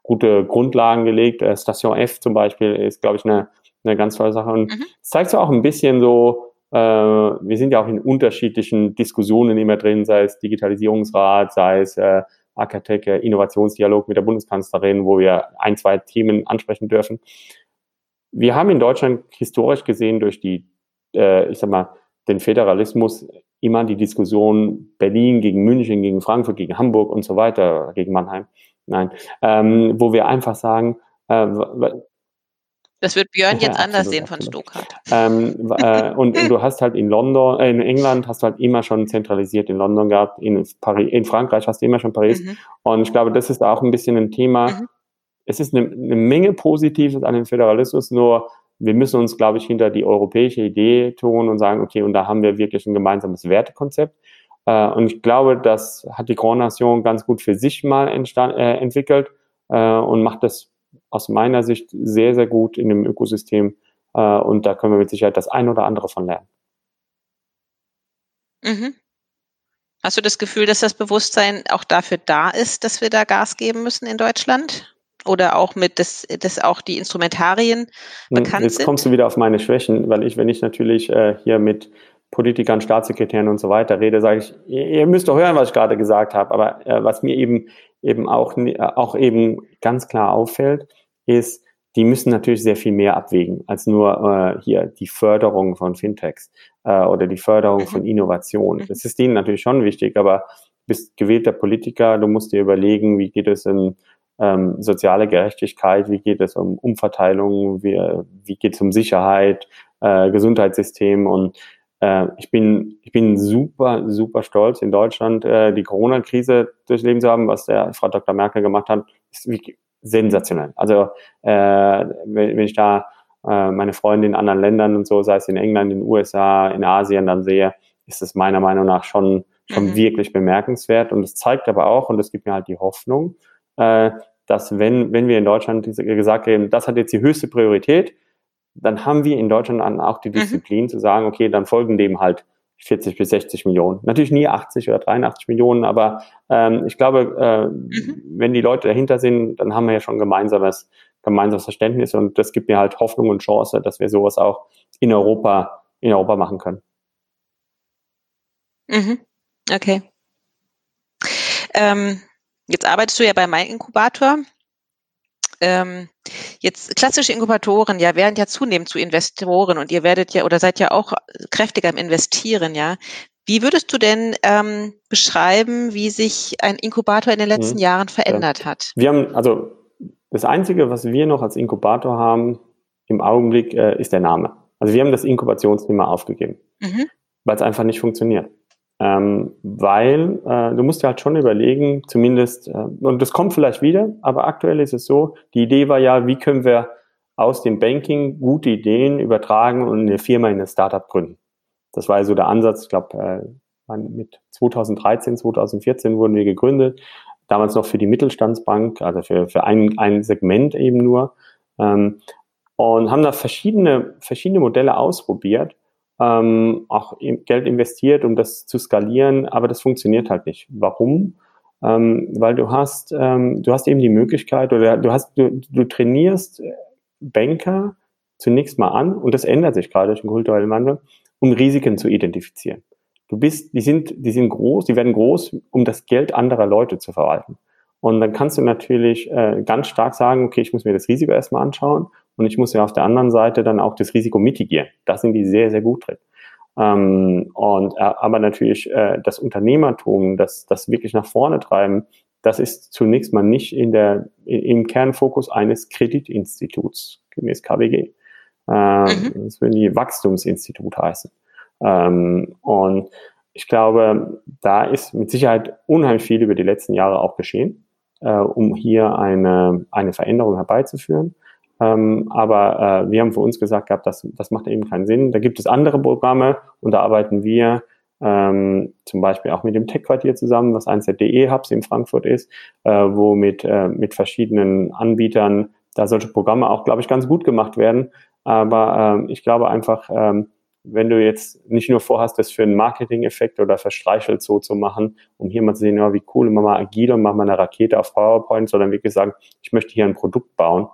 A: gute Grundlagen gelegt. Äh, Station F zum Beispiel ist, glaube ich, eine, eine ganz tolle Sache. Und mhm. es zeigt so auch ein bisschen so, äh, wir sind ja auch in unterschiedlichen Diskussionen immer drin, sei es Digitalisierungsrat, sei es äh, Architect, äh, Innovationsdialog mit der Bundeskanzlerin, wo wir ein, zwei Themen ansprechen dürfen. Wir haben in Deutschland historisch gesehen durch die, äh, ich sag mal, den Föderalismus immer die Diskussion Berlin gegen München, gegen Frankfurt, gegen Hamburg und so weiter, gegen Mannheim. Nein, ähm, wo wir einfach sagen, äh,
C: das wird Björn jetzt ja, anders sehen von Stuttgart.
A: Ähm, äh, und, und, du hast halt in London, äh, in England hast du halt immer schon zentralisiert in London gehabt, in, Paris, in Frankreich hast du immer schon Paris. Mhm. Und ich glaube, das ist auch ein bisschen ein Thema. Mhm. Es ist eine, eine Menge Positives an dem Föderalismus, nur wir müssen uns, glaube ich, hinter die europäische Idee tun und sagen, okay, und da haben wir wirklich ein gemeinsames Wertekonzept. Äh, und ich glaube, das hat die Grand Nation ganz gut für sich mal äh, entwickelt äh, und macht das aus meiner Sicht sehr, sehr gut in dem Ökosystem. Äh, und da können wir mit Sicherheit das ein oder andere von lernen.
C: Mhm. Hast du das Gefühl, dass das Bewusstsein auch dafür da ist, dass wir da Gas geben müssen in Deutschland? Oder auch mit, dass, dass auch die Instrumentarien hm, bekannt
A: Jetzt
C: sind? Jetzt
A: kommst du wieder auf meine Schwächen, weil ich, wenn ich natürlich äh, hier mit Politikern, Staatssekretären und so weiter rede, sage ich, ihr müsst doch hören, was ich gerade gesagt habe. Aber äh, was mir eben eben auch, äh, auch eben ganz klar auffällt, ist, die müssen natürlich sehr viel mehr abwägen als nur äh, hier die Förderung von Fintechs äh, oder die Förderung mhm. von Innovation. Mhm. Das ist denen natürlich schon wichtig, aber du bist gewählter Politiker, du musst dir überlegen, wie geht es in ähm, soziale Gerechtigkeit, wie geht es um Umverteilung, wie, wie geht es um Sicherheit, äh, Gesundheitssystem und äh, ich bin, ich bin super, super stolz, in Deutschland äh, die Corona-Krise durchleben zu haben, was der Frau Dr. Merkel gemacht hat, ist wirklich sensationell. Also äh, wenn, wenn ich da äh, meine Freunde in anderen Ländern und so, sei es in England, in den USA, in Asien dann sehe, ist es meiner Meinung nach schon, schon mhm. wirklich bemerkenswert. Und es zeigt aber auch, und es gibt mir halt die Hoffnung, äh, dass wenn, wenn wir in Deutschland gesagt haben, das hat jetzt die höchste Priorität, dann haben wir in Deutschland auch die mhm. Disziplin mhm. zu sagen, okay, dann folgen dem halt 40 bis 60 Millionen. Natürlich nie 80 oder 83 Millionen, aber ähm, ich glaube, äh, mhm. wenn die Leute dahinter sind, dann haben wir ja schon gemeinsames, gemeinsames Verständnis und das gibt mir halt Hoffnung und Chance, dass wir sowas auch in Europa, in Europa machen können.
C: Mhm. Okay. Ähm, jetzt arbeitest du ja bei Mein Inkubator. Ähm, jetzt klassische Inkubatoren ja werden ja zunehmend zu Investoren und ihr werdet ja oder seid ja auch kräftiger im Investieren, ja. Wie würdest du denn ähm, beschreiben, wie sich ein Inkubator in den letzten mhm. Jahren verändert ja. hat?
A: Wir haben also das Einzige, was wir noch als Inkubator haben im Augenblick, äh, ist der Name. Also wir haben das Inkubationsthema aufgegeben, mhm. weil es einfach nicht funktioniert. Ähm, weil äh, du musst dir halt schon überlegen, zumindest, äh, und das kommt vielleicht wieder, aber aktuell ist es so, die Idee war ja, wie können wir aus dem Banking gute Ideen übertragen und eine Firma in eine Startup gründen. Das war so der Ansatz, ich glaube, äh, mit 2013, 2014 wurden wir gegründet, damals noch für die Mittelstandsbank, also für, für ein, ein Segment eben nur, ähm, und haben da verschiedene, verschiedene Modelle ausprobiert ähm, auch Geld investiert, um das zu skalieren, aber das funktioniert halt nicht. Warum? Ähm, weil du hast, ähm, du hast eben die Möglichkeit oder du hast, du, du trainierst Banker zunächst mal an und das ändert sich gerade durch den kulturellen Wandel, um Risiken zu identifizieren. Du bist, die sind, die sind groß, die werden groß, um das Geld anderer Leute zu verwalten. Und dann kannst du natürlich äh, ganz stark sagen, okay, ich muss mir das Risiko erstmal anschauen und ich muss ja auf der anderen Seite dann auch das Risiko mitigieren. Da sind die sehr, sehr gut drin. Ähm, und äh, aber natürlich äh, das Unternehmertum, das, das wirklich nach vorne treiben, das ist zunächst mal nicht in der, im Kernfokus eines Kreditinstituts gemäß KWG. Ähm, mhm. Das würden die Wachstumsinstitut heißen. Ähm, und ich glaube, da ist mit Sicherheit unheimlich viel über die letzten Jahre auch geschehen, äh, um hier eine, eine Veränderung herbeizuführen. Ähm, aber äh, wir haben für uns gesagt gehabt, das, das macht eben keinen Sinn. Da gibt es andere Programme und da arbeiten wir ähm, zum Beispiel auch mit dem Tech-Quartier zusammen, was eins der DE-Hubs in Frankfurt ist, äh, wo mit, äh, mit verschiedenen Anbietern da solche Programme auch, glaube ich, ganz gut gemacht werden. Aber äh, ich glaube einfach, ähm, wenn du jetzt nicht nur vorhast, das für einen Marketing-Effekt oder verstreichelt so zu machen, um hier mal zu sehen, ja, wie cool, machen wir agil und machen wir eine Rakete auf PowerPoint, sondern wirklich sagen, ich möchte hier ein Produkt bauen,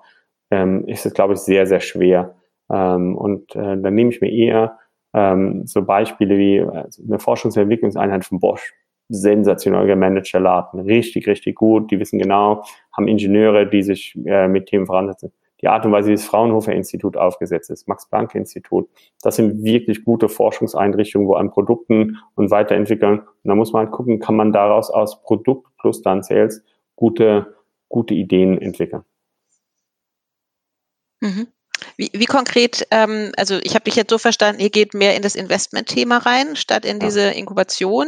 A: ähm, ist es, glaube ich, sehr, sehr schwer. Ähm, und äh, dann nehme ich mir eher ähm, so Beispiele wie also eine Forschungs- und Entwicklungseinheit von Bosch. Sensationell gemanagter Laden, richtig, richtig gut. Die wissen genau, haben Ingenieure, die sich äh, mit Themen voransetzen. Die Art und Weise, wie das Fraunhofer Institut aufgesetzt ist, Max-Planck-Institut, das sind wirklich gute Forschungseinrichtungen, wo an Produkten und Weiterentwicklung, und da muss man halt gucken, kann man daraus aus Produkt plus dann Sales gute, gute Ideen entwickeln.
C: Mhm. Wie, wie konkret, ähm, also ich habe dich jetzt so verstanden, ihr geht mehr in das Investment-Thema rein, statt in diese Inkubation.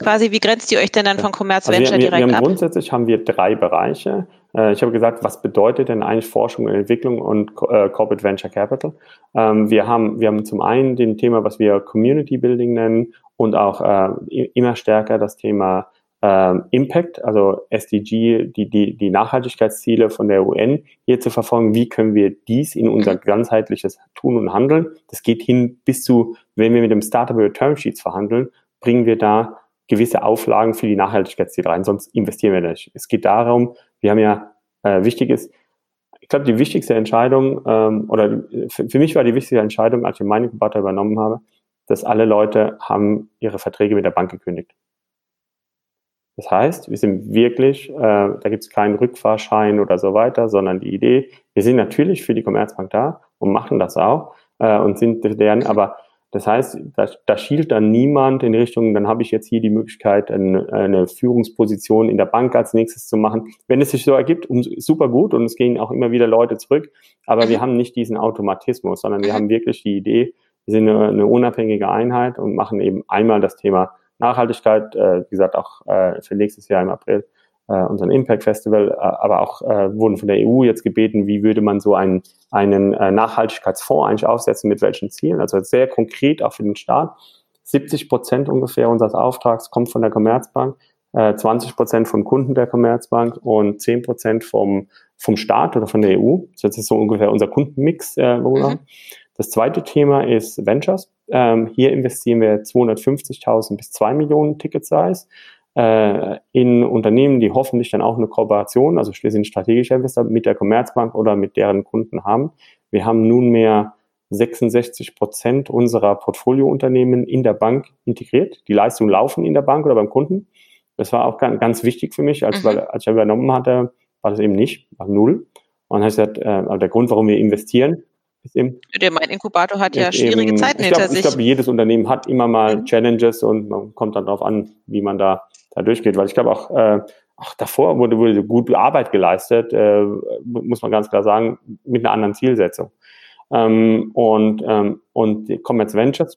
C: Quasi, wie grenzt ihr euch denn dann von Commerz also Venture
A: wir, wir,
C: direkt
A: wir
C: ab?
A: Grundsätzlich haben wir drei Bereiche. Äh, ich habe gesagt, was bedeutet denn eigentlich Forschung und Entwicklung und äh, Corporate Venture Capital? Ähm, wir, haben, wir haben zum einen den Thema, was wir Community Building nennen und auch äh, immer stärker das Thema ähm, Impact, also SDG, die, die, die Nachhaltigkeitsziele von der UN hier zu verfolgen. Wie können wir dies in unser ganzheitliches Tun und Handeln? Das geht hin bis zu, wenn wir mit dem Startup über Termsheets verhandeln, bringen wir da gewisse Auflagen für die Nachhaltigkeitsziele rein, sonst investieren wir nicht. Es geht darum, wir haben ja äh, wichtiges, ich glaube, die wichtigste Entscheidung, ähm, oder für, für, mich war die wichtigste Entscheidung, als ich meine Inkubator übernommen habe, dass alle Leute haben ihre Verträge mit der Bank gekündigt. Das heißt, wir sind wirklich, äh, da gibt es keinen Rückfahrschein oder so weiter, sondern die Idee, wir sind natürlich für die Commerzbank da und machen das auch äh, und sind deren, aber das heißt, da, da schielt dann niemand in Richtung, dann habe ich jetzt hier die Möglichkeit, eine, eine Führungsposition in der Bank als nächstes zu machen. Wenn es sich so ergibt, um, super gut und es gehen auch immer wieder Leute zurück, aber wir haben nicht diesen Automatismus, sondern wir haben wirklich die Idee, wir sind eine, eine unabhängige Einheit und machen eben einmal das Thema Nachhaltigkeit, äh, wie gesagt, auch äh, für nächstes Jahr im April äh, unseren Impact Festival, aber auch wurden von der EU jetzt gebeten, wie würde man so einen, einen Nachhaltigkeitsfonds eigentlich aufsetzen, mit welchen Zielen, also sehr konkret auch für den Staat. 70 Prozent ungefähr unseres Auftrags kommt von der Commerzbank, äh, 20 Prozent vom Kunden der Commerzbank und 10 Prozent vom, vom Staat oder von der EU. Das ist so ungefähr unser Kundenmix. Äh, mhm. Das zweite Thema ist Ventures. Ähm, hier investieren wir 250.000 bis 2 Millionen Ticket Size äh, in Unternehmen, die hoffentlich dann auch eine Kooperation, also schließlich strategischer Investor mit der Commerzbank oder mit deren Kunden haben. Wir haben nunmehr 66 Prozent unserer Portfoliounternehmen in der Bank integriert. Die Leistungen laufen in der Bank oder beim Kunden. Das war auch ganz, ganz wichtig für mich, als, mhm. weil, als ich übernommen hatte, war das eben nicht, war null. Und dann habe ich gesagt, äh, der Grund, warum wir investieren,
C: eben, der mein Inkubator hat ja schwierige eben, Zeiten hinter
A: glaub,
C: sich.
A: Ich glaube, jedes Unternehmen hat immer mal mhm. Challenges und man kommt dann darauf an, wie man da, da durchgeht. Weil ich glaube auch, äh, auch davor wurde, wurde gute Arbeit geleistet, äh, muss man ganz klar sagen, mit einer anderen Zielsetzung. Ähm, und, ähm, und die Commerce Ventures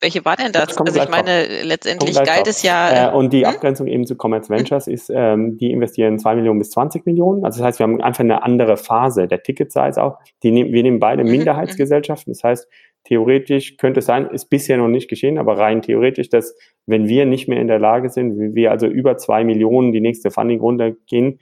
C: Welche war denn das? also ich meine, drauf. letztendlich galt es ja.
A: Äh, und die hm? Abgrenzung eben zu Commerce Ventures ist, ähm, die investieren 2 Millionen bis 20 Millionen. Also das heißt, wir haben einfach eine andere Phase der Ticket-Size auch. Die nehmen, wir nehmen beide mhm, Minderheitsgesellschaften. Das heißt, theoretisch könnte es sein, ist bisher noch nicht geschehen, aber rein theoretisch, dass wenn wir nicht mehr in der Lage sind, wir also über zwei Millionen die nächste Funding-Runde gehen,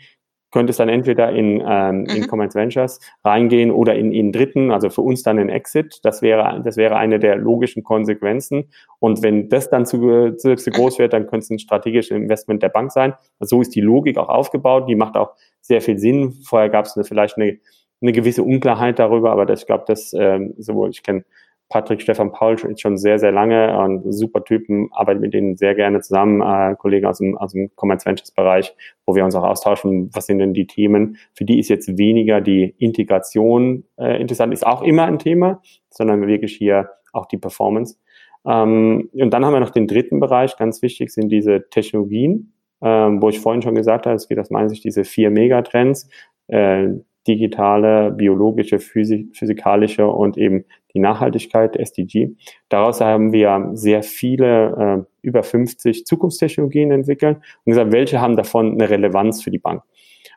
A: könnte es dann entweder in, ähm, mhm. in Commerce Ventures reingehen oder in, in Dritten, also für uns dann ein Exit. Das wäre, das wäre eine der logischen Konsequenzen. Und wenn das dann zu, zu, zu groß wird, dann könnte es ein strategisches Investment der Bank sein. Also so ist die Logik auch aufgebaut. Die macht auch sehr viel Sinn. Vorher gab es vielleicht eine, eine gewisse Unklarheit darüber, aber das, ich glaube, das ähm, sowohl ich kenne Patrick Stefan Paul schon sehr, sehr lange und super Typen, arbeite mit denen sehr gerne zusammen, äh, Kollegen aus dem, aus dem Commerce Ventures Bereich, wo wir uns auch austauschen, was sind denn die Themen. Für die ist jetzt weniger die Integration äh, interessant, ist auch immer ein Thema, sondern wirklich hier auch die Performance. Ähm, und dann haben wir noch den dritten Bereich, ganz wichtig sind diese Technologien, ähm, wo ich vorhin schon gesagt habe, es geht aus meiner Sicht diese vier Megatrends, äh, digitale, biologische, physik physikalische und eben die Nachhaltigkeit, SDG. Daraus haben wir sehr viele, äh, über 50 Zukunftstechnologien entwickelt und gesagt, welche haben davon eine Relevanz für die Bank.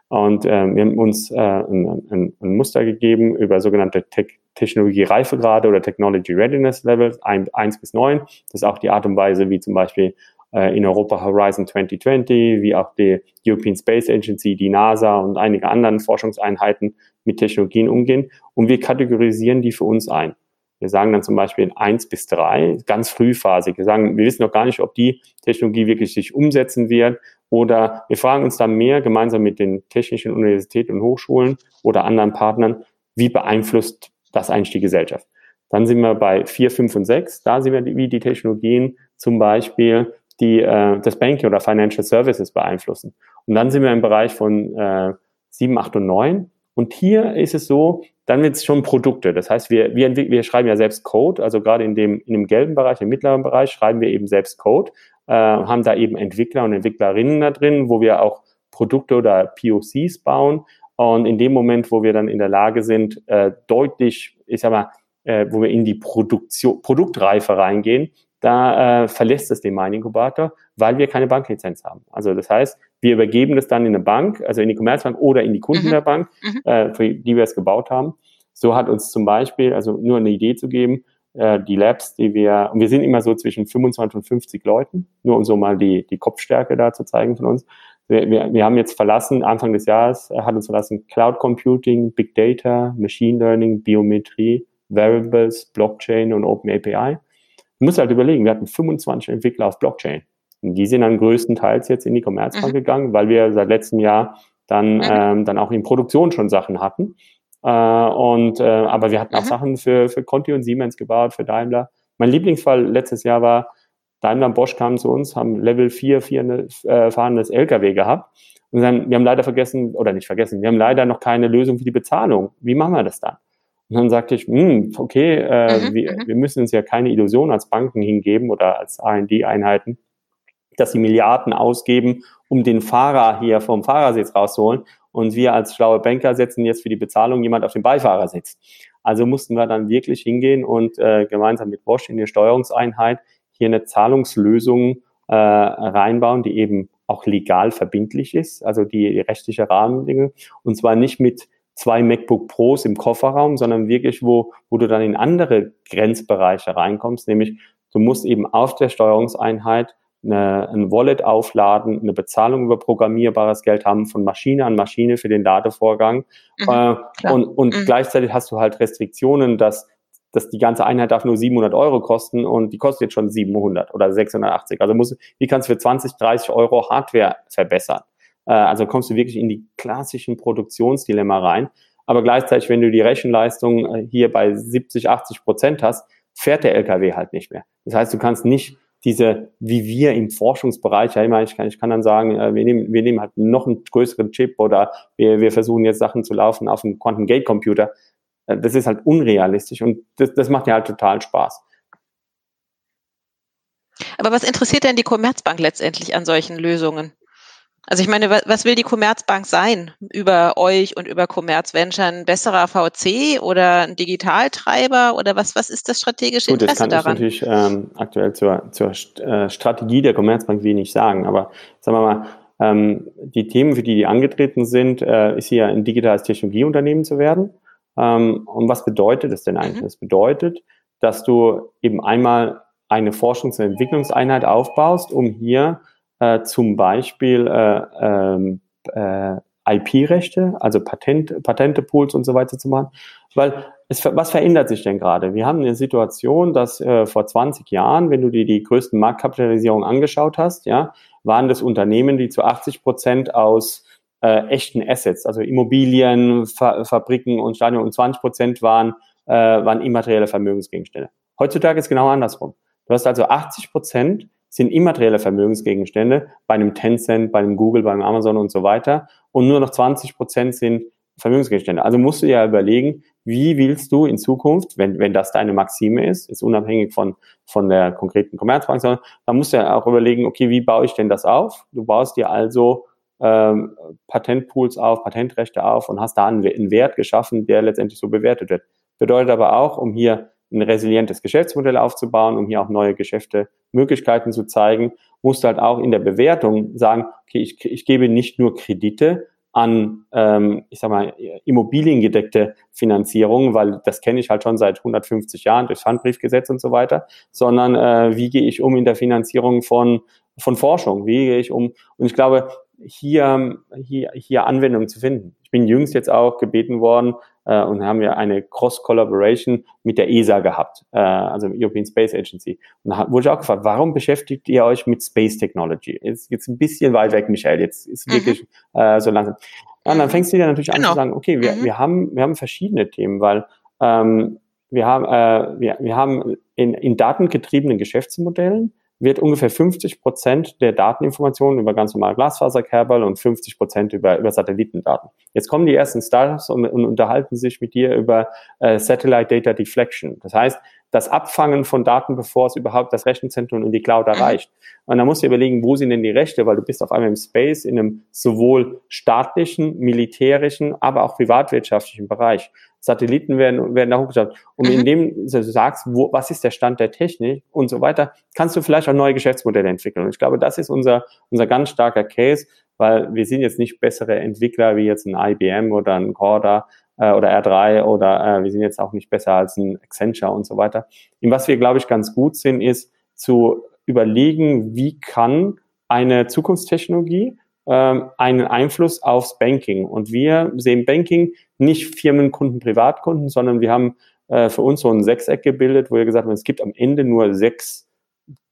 A: Und äh, wir haben uns äh, ein, ein, ein Muster gegeben über sogenannte Te Technologie-Reifegrade oder Technology Readiness Levels 1 bis 9. Das ist auch die Art und Weise, wie zum Beispiel in Europa Horizon 2020, wie auch die European Space Agency, die NASA und einige anderen Forschungseinheiten mit Technologien umgehen. Und wir kategorisieren die für uns ein. Wir sagen dann zum Beispiel in eins bis drei, ganz frühphasig. Wir sagen, wir wissen noch gar nicht, ob die Technologie wirklich sich umsetzen wird. Oder wir fragen uns dann mehr gemeinsam mit den technischen Universitäten und Hochschulen oder anderen Partnern, wie beeinflusst das eigentlich die Gesellschaft? Dann sind wir bei vier, fünf und sechs. Da sehen wir, wie die Technologien zum Beispiel die äh, das Banking oder Financial Services beeinflussen. Und dann sind wir im Bereich von äh, 7, 8 und 9. Und hier ist es so, dann wird es schon Produkte. Das heißt, wir, wir, wir schreiben ja selbst Code, also gerade in dem, in dem gelben Bereich, im mittleren Bereich schreiben wir eben selbst Code, äh, haben da eben Entwickler und Entwicklerinnen da drin, wo wir auch Produkte oder POCs bauen. Und in dem Moment, wo wir dann in der Lage sind, äh, deutlich, ich sag mal, äh, wo wir in die Produktion, Produktreife reingehen, da äh, verlässt es den Mining-Inkubator, weil wir keine Banklizenz haben. Also das heißt, wir übergeben das dann in eine Bank, also in die Commerzbank oder in die Kunden mhm. der Bank, mhm. äh, für die wir es gebaut haben. So hat uns zum Beispiel, also nur eine Idee zu geben, äh, die Labs, die wir, und wir sind immer so zwischen 25 und 50 Leuten, nur um so mal die, die Kopfstärke da zu zeigen von uns. Wir, wir, wir haben jetzt verlassen, Anfang des Jahres hat uns verlassen Cloud Computing, Big Data, Machine Learning, Biometrie, Variables, Blockchain und Open API. Du musst halt überlegen, wir hatten 25 Entwickler auf Blockchain. Und die sind dann größtenteils jetzt in die Commerzbank mhm. gegangen, weil wir seit letztem Jahr dann, mhm. ähm, dann auch in Produktion schon Sachen hatten. Äh, und, äh, aber wir hatten auch mhm. Sachen für, für Conti und Siemens gebaut, für Daimler. Mein Lieblingsfall letztes Jahr war, Daimler und Bosch kamen zu uns, haben Level 4, 4 äh, fahrendes LKW gehabt. Und dann, wir haben leider vergessen, oder nicht vergessen, wir haben leider noch keine Lösung für die Bezahlung. Wie machen wir das dann? Und dann sagte ich, hm, okay, äh, mhm, wir, mhm. wir müssen uns ja keine Illusion als Banken hingeben oder als R&D-Einheiten, dass sie Milliarden ausgeben, um den Fahrer hier vom Fahrersitz rauszuholen. Und wir als schlaue Banker setzen jetzt für die Bezahlung jemand auf den Beifahrersitz. Also mussten wir dann wirklich hingehen und äh, gemeinsam mit Bosch in der Steuerungseinheit hier eine Zahlungslösung äh, reinbauen, die eben auch legal verbindlich ist, also die, die rechtliche Rahmendinge. Und zwar nicht mit zwei MacBook Pros im Kofferraum, sondern wirklich, wo, wo du dann in andere Grenzbereiche reinkommst, nämlich du musst eben auf der Steuerungseinheit eine, ein Wallet aufladen, eine Bezahlung über programmierbares Geld haben von Maschine an Maschine für den Ladevorgang. Mhm, äh, und und mhm. gleichzeitig hast du halt Restriktionen, dass, dass die ganze Einheit darf nur 700 Euro kosten und die kostet jetzt schon 700 oder 680. Also muss, wie kannst du für 20, 30 Euro Hardware verbessern? Äh, also kommst du wirklich in die klassischen Produktionsdilemma rein. Aber gleichzeitig, wenn du die Rechenleistung äh, hier bei 70, 80 Prozent hast, fährt der LKW halt nicht mehr. Das heißt, du kannst nicht diese, wie wir im Forschungsbereich, ja immer, ich kann, ich kann dann sagen, äh, wir nehmen, wir nehmen halt noch einen größeren Chip oder wir, wir versuchen jetzt Sachen zu laufen auf einem Quantum Gate Computer. Das ist halt unrealistisch und das, das macht ja halt total Spaß.
C: Aber was interessiert denn die Commerzbank letztendlich an solchen Lösungen? Also ich meine, was will die Commerzbank sein über euch und über Commerzventure? Ein besserer VC oder ein Digitaltreiber oder was, was ist das strategische Gut, Interesse
A: daran?
C: Gut,
A: das kann ich natürlich ähm, aktuell zur, zur äh, Strategie der Commerzbank wenig sagen, aber sagen wir mal, ähm, die Themen, für die die angetreten sind, äh, ist hier ein digitales Technologieunternehmen zu werden. Ähm, und was bedeutet das denn eigentlich? Mhm. Das bedeutet, dass du eben einmal eine Forschungs- und Entwicklungseinheit aufbaust, um hier äh, zum Beispiel äh, ähm, äh, IP-Rechte, also Patent, Patente-Pools und so weiter zu machen. Weil es, was verändert sich denn gerade? Wir haben eine Situation, dass äh, vor 20 Jahren, wenn du dir die größten Marktkapitalisierungen angeschaut hast, ja, waren das Unternehmen, die zu 80 Prozent aus äh, echten Assets, also Immobilien, Fa Fabriken und Stadien und 20 Prozent waren, äh, waren immaterielle Vermögensgegenstände. Heutzutage ist genau andersrum. Du hast also 80 Prozent sind immaterielle Vermögensgegenstände bei einem Tencent, bei einem Google, beim Amazon und so weiter. Und nur noch 20 Prozent sind Vermögensgegenstände. Also musst du ja überlegen, wie willst du in Zukunft, wenn, wenn das deine Maxime ist, ist unabhängig von, von der konkreten Commerzbank, sondern dann musst du ja auch überlegen, okay, wie baue ich denn das auf? Du baust dir also ähm, Patentpools auf, Patentrechte auf und hast da einen, einen Wert geschaffen, der letztendlich so bewertet wird. Bedeutet aber auch, um hier ein resilientes Geschäftsmodell aufzubauen, um hier auch neue Geschäfte, Möglichkeiten zu zeigen, musst du halt auch in der Bewertung sagen, okay, ich, ich gebe nicht nur Kredite an, ähm, ich sag mal, immobiliengedeckte Finanzierung, weil das kenne ich halt schon seit 150 Jahren durch Pfandbriefgesetz und so weiter, sondern äh, wie gehe ich um in der Finanzierung von, von Forschung, wie gehe ich um? Und ich glaube, hier, hier, hier Anwendungen zu finden. Ich bin jüngst jetzt auch gebeten worden, äh, und haben ja eine Cross-Collaboration mit der ESA gehabt, äh, also European Space Agency. Und da wurde ich auch gefragt, warum beschäftigt ihr euch mit Space Technology? Jetzt, jetzt ein bisschen weit weg, Michael, jetzt ist mhm. wirklich äh, so langsam. Ja, und dann fängst du dir natürlich genau. an zu sagen, okay, wir, mhm. wir, haben, wir haben verschiedene Themen, weil ähm, wir haben, äh, wir, wir haben in, in datengetriebenen Geschäftsmodellen wird ungefähr 50 Prozent der Dateninformationen über ganz normale Glasfaserkabel und 50 Prozent über, über Satellitendaten. Jetzt kommen die ersten Startups und, und unterhalten sich mit dir über äh, Satellite Data Deflection. Das heißt, das Abfangen von Daten, bevor es überhaupt das Rechenzentrum in die Cloud erreicht. Und dann musst du überlegen, wo sind denn die Rechte, weil du bist auf einmal im Space, in einem sowohl staatlichen, militärischen, aber auch privatwirtschaftlichen Bereich. Satelliten werden, werden da hochgeschaut. Und mhm. indem du sagst, wo, was ist der Stand der Technik und so weiter, kannst du vielleicht auch neue Geschäftsmodelle entwickeln. Und ich glaube, das ist unser, unser ganz starker Case, weil wir sind jetzt nicht bessere Entwickler wie jetzt ein IBM oder ein Corda äh, oder R3 oder äh, wir sind jetzt auch nicht besser als ein Accenture und so weiter. In was wir, glaube ich, ganz gut sind, ist zu überlegen, wie kann eine Zukunftstechnologie einen Einfluss aufs Banking. Und wir sehen Banking nicht Firmenkunden, Privatkunden, sondern wir haben äh, für uns so ein Sechseck gebildet, wo wir gesagt haben, es gibt am Ende nur sechs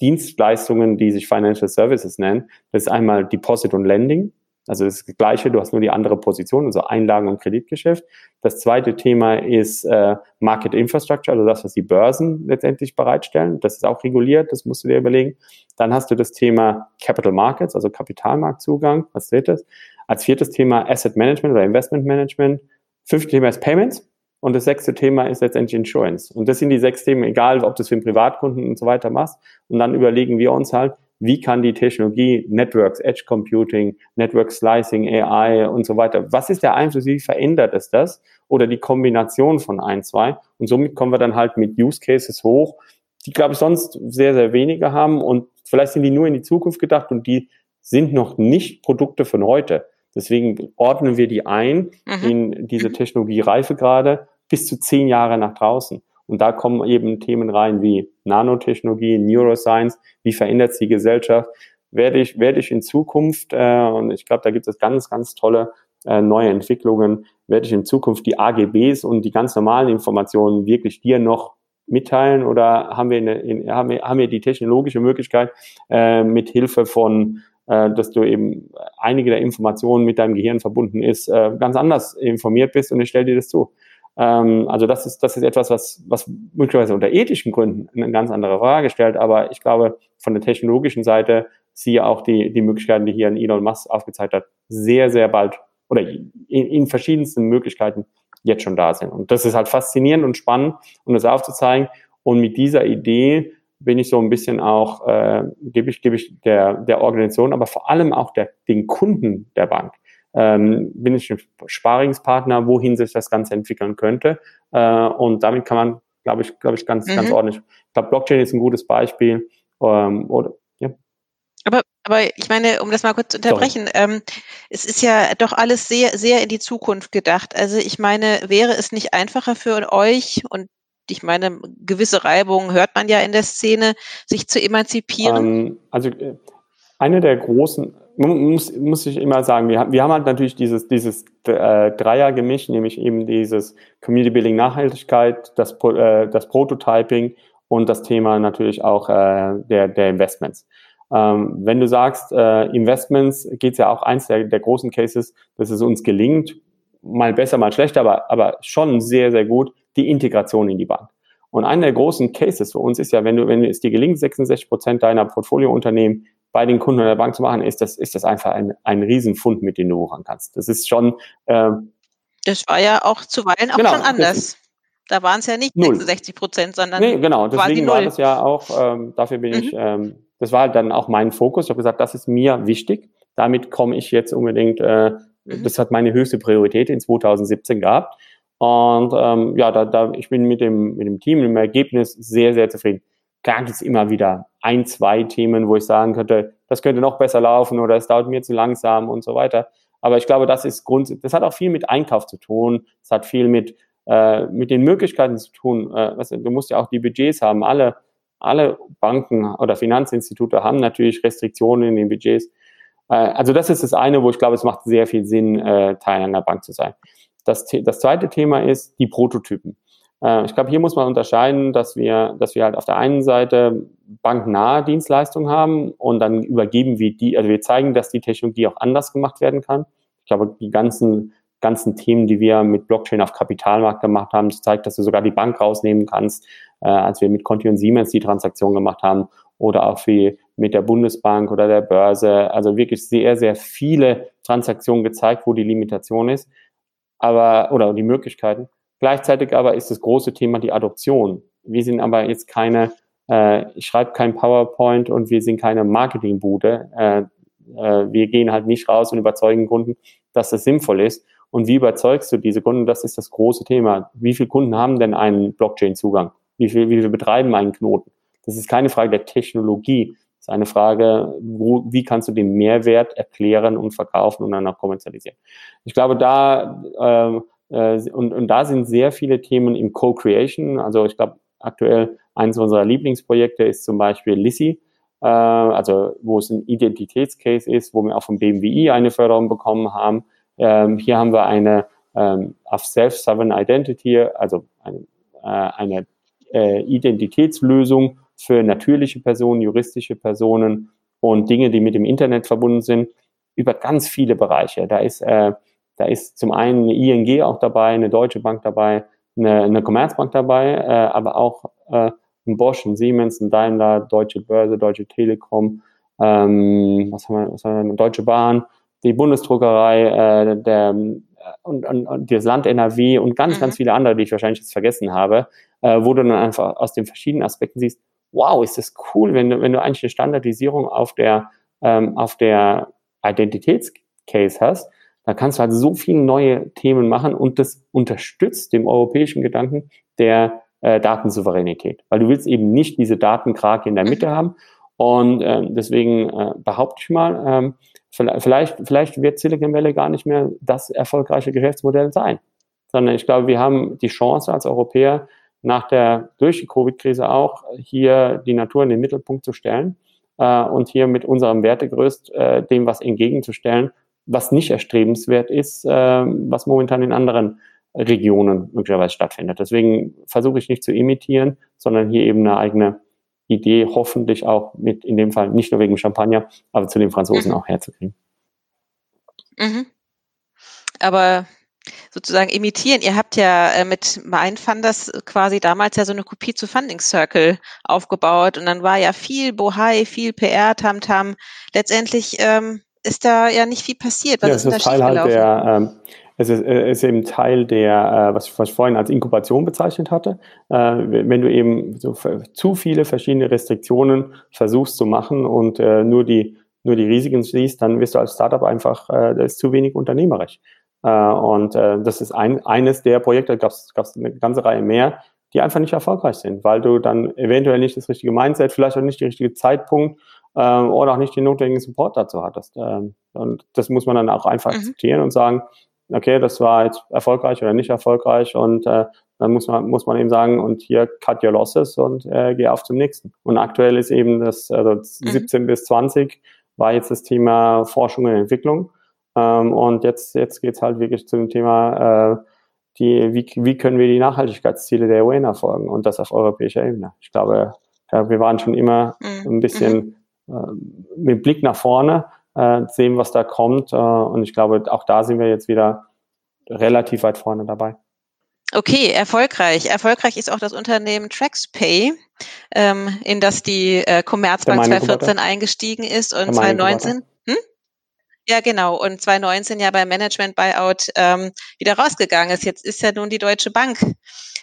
A: Dienstleistungen, die sich Financial Services nennen. Das ist einmal Deposit und Lending. Also das, Gleiche, du hast nur die andere Position, also Einlagen- und Kreditgeschäft. Das zweite Thema ist äh, Market Infrastructure, also das, was die Börsen letztendlich bereitstellen. Das ist auch reguliert, das musst du dir überlegen. Dann hast du das Thema Capital Markets, also Kapitalmarktzugang als drittes. Als viertes Thema Asset Management oder Investment Management. Fünftes Thema ist Payments. Und das sechste Thema ist letztendlich Insurance. Und das sind die sechs Themen, egal ob du es für einen Privatkunden und so weiter machst. Und dann überlegen wir uns halt, wie kann die Technologie, Networks, Edge Computing, Network Slicing, AI und so weiter, was ist der Einfluss, wie verändert es das? Oder die Kombination von ein, zwei. Und somit kommen wir dann halt mit Use Cases hoch, die, glaube ich, sonst sehr, sehr wenige haben. Und vielleicht sind die nur in die Zukunft gedacht und die sind noch nicht Produkte von heute. Deswegen ordnen wir die ein mhm. in diese Technologie-Reifegrade bis zu zehn Jahre nach draußen. Und da kommen eben Themen rein wie Nanotechnologie, Neuroscience, wie verändert sich die Gesellschaft, werde ich, werde ich in Zukunft, äh, und ich glaube, da gibt es ganz, ganz tolle äh, neue Entwicklungen, werde ich in Zukunft die AGBs und die ganz normalen Informationen wirklich dir noch mitteilen? Oder haben wir, eine, in, haben wir, haben wir die technologische Möglichkeit, äh, mit Hilfe von äh, dass du eben einige der Informationen mit deinem Gehirn verbunden ist, äh, ganz anders informiert bist? Und ich stelle dir das zu. Ähm, also das ist, das ist etwas, was, was möglicherweise unter ethischen Gründen eine ganz andere Frage stellt, aber ich glaube, von der technologischen Seite siehe auch die, die Möglichkeiten, die hier in Elon Musk aufgezeigt hat, sehr, sehr bald oder in, in verschiedensten Möglichkeiten jetzt schon da sind. Und das ist halt faszinierend und spannend, um das aufzuzeigen. Und mit dieser Idee bin ich so ein bisschen auch, äh, gebe ich, gebe ich der, der Organisation, aber vor allem auch der, den Kunden der Bank. Ähm, bin ich ein Sparingspartner, wohin sich das Ganze entwickeln könnte. Äh, und damit kann man, glaube ich, glaube ich, ganz, mhm. ganz ordentlich. Ich glaube, Blockchain ist ein gutes Beispiel. Ähm, oder, ja.
C: Aber, aber ich meine, um das mal kurz zu unterbrechen, ähm, es ist ja doch alles sehr, sehr in die Zukunft gedacht. Also ich meine, wäre es nicht einfacher für euch und ich meine, gewisse Reibungen hört man ja in der Szene, sich zu emanzipieren? Ähm,
A: also äh, eine der großen, muss, muss ich immer sagen, wir, wir haben halt natürlich dieses, dieses äh, Dreier-Gemisch, nämlich eben dieses Community Building Nachhaltigkeit, das, äh, das Prototyping und das Thema natürlich auch äh, der, der Investments. Ähm, wenn du sagst, Investments, geht es ja auch eins der, der großen Cases, dass es uns gelingt, mal besser, mal schlechter, aber, aber schon sehr, sehr gut, die Integration in die Bank. Und einer der großen Cases für uns ist ja, wenn du, wenn es dir gelingt, 66 Prozent deiner Portfoliounternehmen bei den Kunden der Bank zu machen, ist das, ist das einfach ein, ein Riesenfund, mit dem du wuchern kannst. Das ist schon.
C: Äh, das war ja auch zuweilen auch genau, schon anders. Da waren es ja nicht 66 Prozent, sondern.
A: Nee, genau. Deswegen war das ja auch, ähm, dafür bin mhm. ich, ähm, das war dann auch mein Fokus. Ich habe gesagt, das ist mir wichtig. Damit komme ich jetzt unbedingt, äh, mhm. das hat meine höchste Priorität in 2017 gehabt. Und ähm, ja, da, da, ich bin mit dem, mit dem Team, mit dem Ergebnis sehr, sehr zufrieden. Klar gibt es immer wieder ein, zwei Themen, wo ich sagen könnte, das könnte noch besser laufen oder es dauert mir zu langsam und so weiter. Aber ich glaube, das ist Grund, das hat auch viel mit Einkauf zu tun. Es hat viel mit, äh, mit den Möglichkeiten zu tun. Äh, du, du musst ja auch die Budgets haben. Alle, alle Banken oder Finanzinstitute haben natürlich Restriktionen in den Budgets. Äh, also das ist das eine, wo ich glaube, es macht sehr viel Sinn, äh, Teil einer Bank zu sein. Das, das zweite Thema ist die Prototypen. Äh, ich glaube, hier muss man unterscheiden, dass wir, dass wir halt auf der einen Seite banknahe Dienstleistungen haben und dann übergeben wir die, also wir zeigen, dass die Technologie auch anders gemacht werden kann. Ich glaube, die ganzen, ganzen Themen, die wir mit Blockchain auf Kapitalmarkt gemacht haben, das zeigt, dass du sogar die Bank rausnehmen kannst, äh, als wir mit Conti und Siemens die Transaktion gemacht haben oder auch wie mit der Bundesbank oder der Börse. Also wirklich sehr, sehr viele Transaktionen gezeigt, wo die Limitation ist aber oder die Möglichkeiten. Gleichzeitig aber ist das große Thema die Adoption. Wir sind aber jetzt keine, äh, ich schreibe kein PowerPoint und wir sind keine Marketingbude. Äh, äh, wir gehen halt nicht raus und überzeugen Kunden, dass das sinnvoll ist. Und wie überzeugst du diese Kunden? Das ist das große Thema. Wie viele Kunden haben denn einen Blockchain-Zugang? Wie viel, wie viel betreiben einen Knoten? Das ist keine Frage der Technologie ist eine Frage, wo, wie kannst du den Mehrwert erklären und verkaufen und dann auch kommerzialisieren. Ich glaube, da ähm, äh, und, und da sind sehr viele Themen im Co-Creation. Also ich glaube, aktuell eines unserer Lieblingsprojekte ist zum Beispiel Lissy, äh, also wo es ein Identitätscase ist, wo wir auch vom BMWI eine Förderung bekommen haben. Ähm, hier haben wir eine ähm, auf Self-Sovereign Identity, also eine, äh, eine äh, Identitätslösung für natürliche Personen, juristische Personen und Dinge, die mit dem Internet verbunden sind, über ganz viele Bereiche. Da ist, äh, da ist zum einen eine ING auch dabei, eine Deutsche Bank dabei, eine, eine Commerzbank dabei, äh, aber auch äh, ein Bosch, ein Siemens, ein Daimler, Deutsche Börse, Deutsche Telekom, ähm, was haben wir, was haben wir, eine Deutsche Bahn, die Bundesdruckerei, äh, der, und, und, und das Land NRW und ganz, mhm. ganz viele andere, die ich wahrscheinlich jetzt vergessen habe, äh, wo du dann einfach aus den verschiedenen Aspekten siehst, wow, ist das cool, wenn du, wenn du eigentlich eine Standardisierung auf der, ähm, auf der Identitätscase hast, da kannst du halt so viele neue Themen machen und das unterstützt dem europäischen Gedanken der äh, Datensouveränität, weil du willst eben nicht diese Datenkrake in der Mitte mhm. haben. Und äh, deswegen äh, behaupte ich mal, ähm, vielleicht, vielleicht wird Silicon Valley gar nicht mehr das erfolgreiche Geschäftsmodell sein, sondern ich glaube, wir haben die Chance als Europäer, nach der, durch die Covid-Krise auch, hier die Natur in den Mittelpunkt zu stellen äh, und hier mit unserem Wertegerüst äh, dem was entgegenzustellen, was nicht erstrebenswert ist, äh, was momentan in anderen Regionen möglicherweise stattfindet. Deswegen versuche ich nicht zu imitieren, sondern hier eben eine eigene Idee hoffentlich auch mit, in dem Fall nicht nur wegen Champagner, aber zu den Franzosen mhm. auch herzukriegen.
C: Mhm. Aber sozusagen imitieren. Ihr habt ja äh, mit Mindfunders quasi damals ja so eine Kopie zu Funding Circle aufgebaut und dann war ja viel Bohai, viel PR, Tamtam. -Tam. Letztendlich ähm, ist da ja nicht viel passiert.
A: Was ja, ist, ist Teil halt der, ähm, es ist, äh, ist eben Teil der, äh, was ich, was ich vorhin als Inkubation bezeichnet hatte. Äh, wenn du eben so zu viele verschiedene Restriktionen versuchst zu machen und äh, nur die nur die Risiken siehst, dann wirst du als Startup einfach, äh, das ist zu wenig unternehmerisch. Äh, und äh, das ist ein, eines der Projekte, gab es eine ganze Reihe mehr, die einfach nicht erfolgreich sind, weil du dann eventuell nicht das richtige Mindset, vielleicht auch nicht der richtige Zeitpunkt äh, oder auch nicht den notwendigen Support dazu hattest. Ähm, und das muss man dann auch einfach mhm. akzeptieren und sagen, okay, das war jetzt erfolgreich oder nicht erfolgreich und äh, dann muss man, muss man eben sagen, und hier cut your losses und äh, geh auf zum nächsten. Und aktuell ist eben das, also mhm. 17 bis 20 war jetzt das Thema Forschung und Entwicklung. Ähm, und jetzt, jetzt geht's halt wirklich zu dem Thema, äh, die, wie, wie können wir die Nachhaltigkeitsziele der UN erfolgen und das auf europäischer Ebene. Ich glaube, ja, wir waren schon immer mhm. ein bisschen mhm. Mit Blick nach vorne, äh, sehen, was da kommt. Äh, und ich glaube, auch da sind wir jetzt wieder relativ weit vorne dabei.
C: Okay, erfolgreich. Erfolgreich ist auch das Unternehmen TraxPay, ähm, in das die äh, Commerzbank 2014 eingestiegen ist und 2019. Hm? Ja, genau. Und 2019 ja beim Management Buyout ähm, wieder rausgegangen ist. Jetzt ist ja nun die Deutsche Bank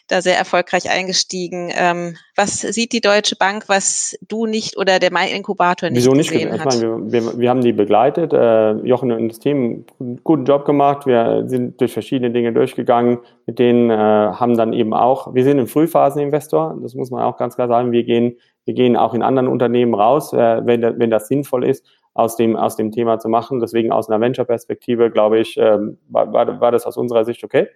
C: da sehr erfolgreich eingestiegen. Ähm, was sieht die Deutsche Bank, was du nicht oder der Mein Inkubator nicht Wieso nicht gesehen hat?
A: Ich meine, wir, wir, wir, haben die begleitet. Äh, Jochen und das Team einen guten Job gemacht. Wir sind durch verschiedene Dinge durchgegangen. Mit denen äh, haben dann eben auch, wir sind ein Frühphaseninvestor. Das muss man auch ganz klar sagen. Wir gehen, wir gehen auch in anderen Unternehmen raus, äh, wenn, wenn das sinnvoll ist aus dem, aus dem Thema zu machen. Deswegen aus einer Venture-Perspektive, glaube ich, ähm, war, war, war das aus unserer Sicht okay.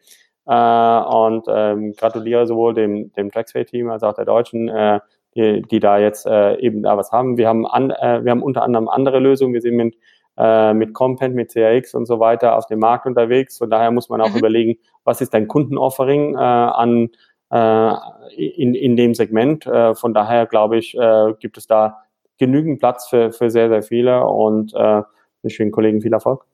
A: Äh, und ähm, gratuliere sowohl dem, dem Traxway-Team als auch der Deutschen, äh, die, die da jetzt äh, eben da was haben. Wir haben, an, äh, wir haben unter anderem andere Lösungen. Wir sind mit, äh, mit Compent, mit CRX und so weiter auf dem Markt unterwegs. Von daher muss man auch mhm. überlegen, was ist dein Kundenoffering äh, an äh, in, in dem Segment. Äh, von daher glaube ich, äh, gibt es da genügend Platz für, für sehr, sehr viele und äh, wünsche den Kollegen viel Erfolg.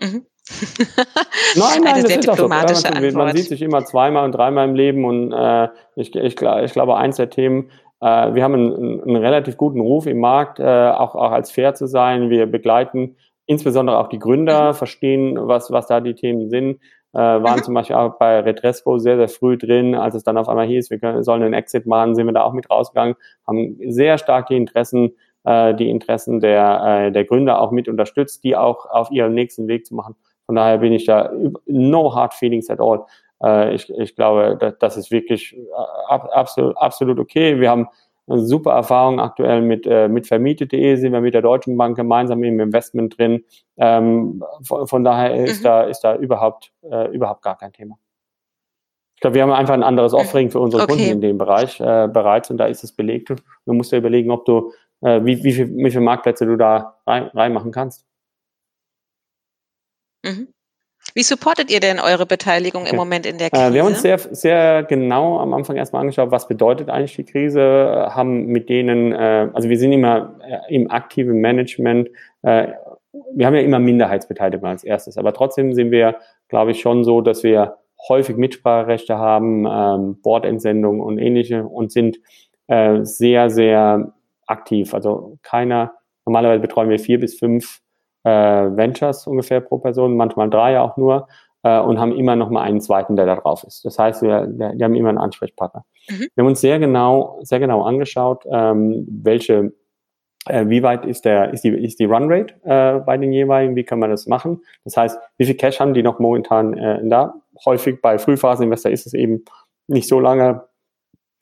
C: Mhm.
A: nein, nein, das ist auch so. Man, man sieht sich immer zweimal und dreimal im Leben und äh, ich, ich, ich glaube, eins der Themen, äh, wir haben einen, einen, relativ guten Ruf im Markt, äh, auch, auch als fair zu sein. Wir begleiten insbesondere auch die Gründer, mhm. verstehen, was, was da die Themen sind. Äh, waren mhm. zum Beispiel auch bei Retresco sehr, sehr früh drin, als es dann auf einmal hieß, wir können, sollen einen Exit machen, sind wir da auch mit rausgegangen, haben sehr stark die Interessen äh, die Interessen der, äh, der Gründer auch mit unterstützt, die auch auf ihrem nächsten Weg zu machen. Von daher bin ich da no hard feelings at all. Äh, ich, ich glaube, das, das ist wirklich äh, absolut, absolut okay. Wir haben eine super Erfahrung aktuell mit, äh, mit vermietet.de, sind wir mit der Deutschen Bank gemeinsam im Investment drin. Ähm, von, von daher ist mhm. da, ist da überhaupt, äh, überhaupt gar kein Thema. Ich glaube, wir haben einfach ein anderes mhm. Offering für unsere okay. Kunden in dem Bereich äh, bereits und da ist es belegt. Du musst dir überlegen, ob du, äh, wie, wie, viel, wie viele Marktplätze du da rein, reinmachen kannst.
C: Mhm. Wie supportet ihr denn eure Beteiligung okay. im Moment in der Krise?
A: Äh, wir haben uns sehr, sehr genau am Anfang erstmal angeschaut, was bedeutet eigentlich die Krise, haben mit denen, äh, also wir sind immer äh, im aktiven Management, wir haben ja immer Minderheitsbeteiligung als erstes, aber trotzdem sind wir, glaube ich, schon so, dass wir häufig Mitspracherechte haben, ähm, Bordentsendungen und ähnliche und sind sehr, sehr aktiv. Also keiner, normalerweise betreuen wir vier bis fünf äh, Ventures ungefähr pro Person, manchmal drei auch nur äh, und haben immer noch mal einen zweiten, der da drauf ist. Das heißt, wir, wir haben immer einen Ansprechpartner. Mhm. Wir haben uns sehr genau, sehr genau angeschaut, ähm, welche äh, wie weit ist der ist die ist die Runrate äh, bei den jeweiligen, wie kann man das machen? Das heißt, wie viel Cash haben die noch momentan äh, da? Häufig bei Frühphaseninvestor ist es eben nicht so lange.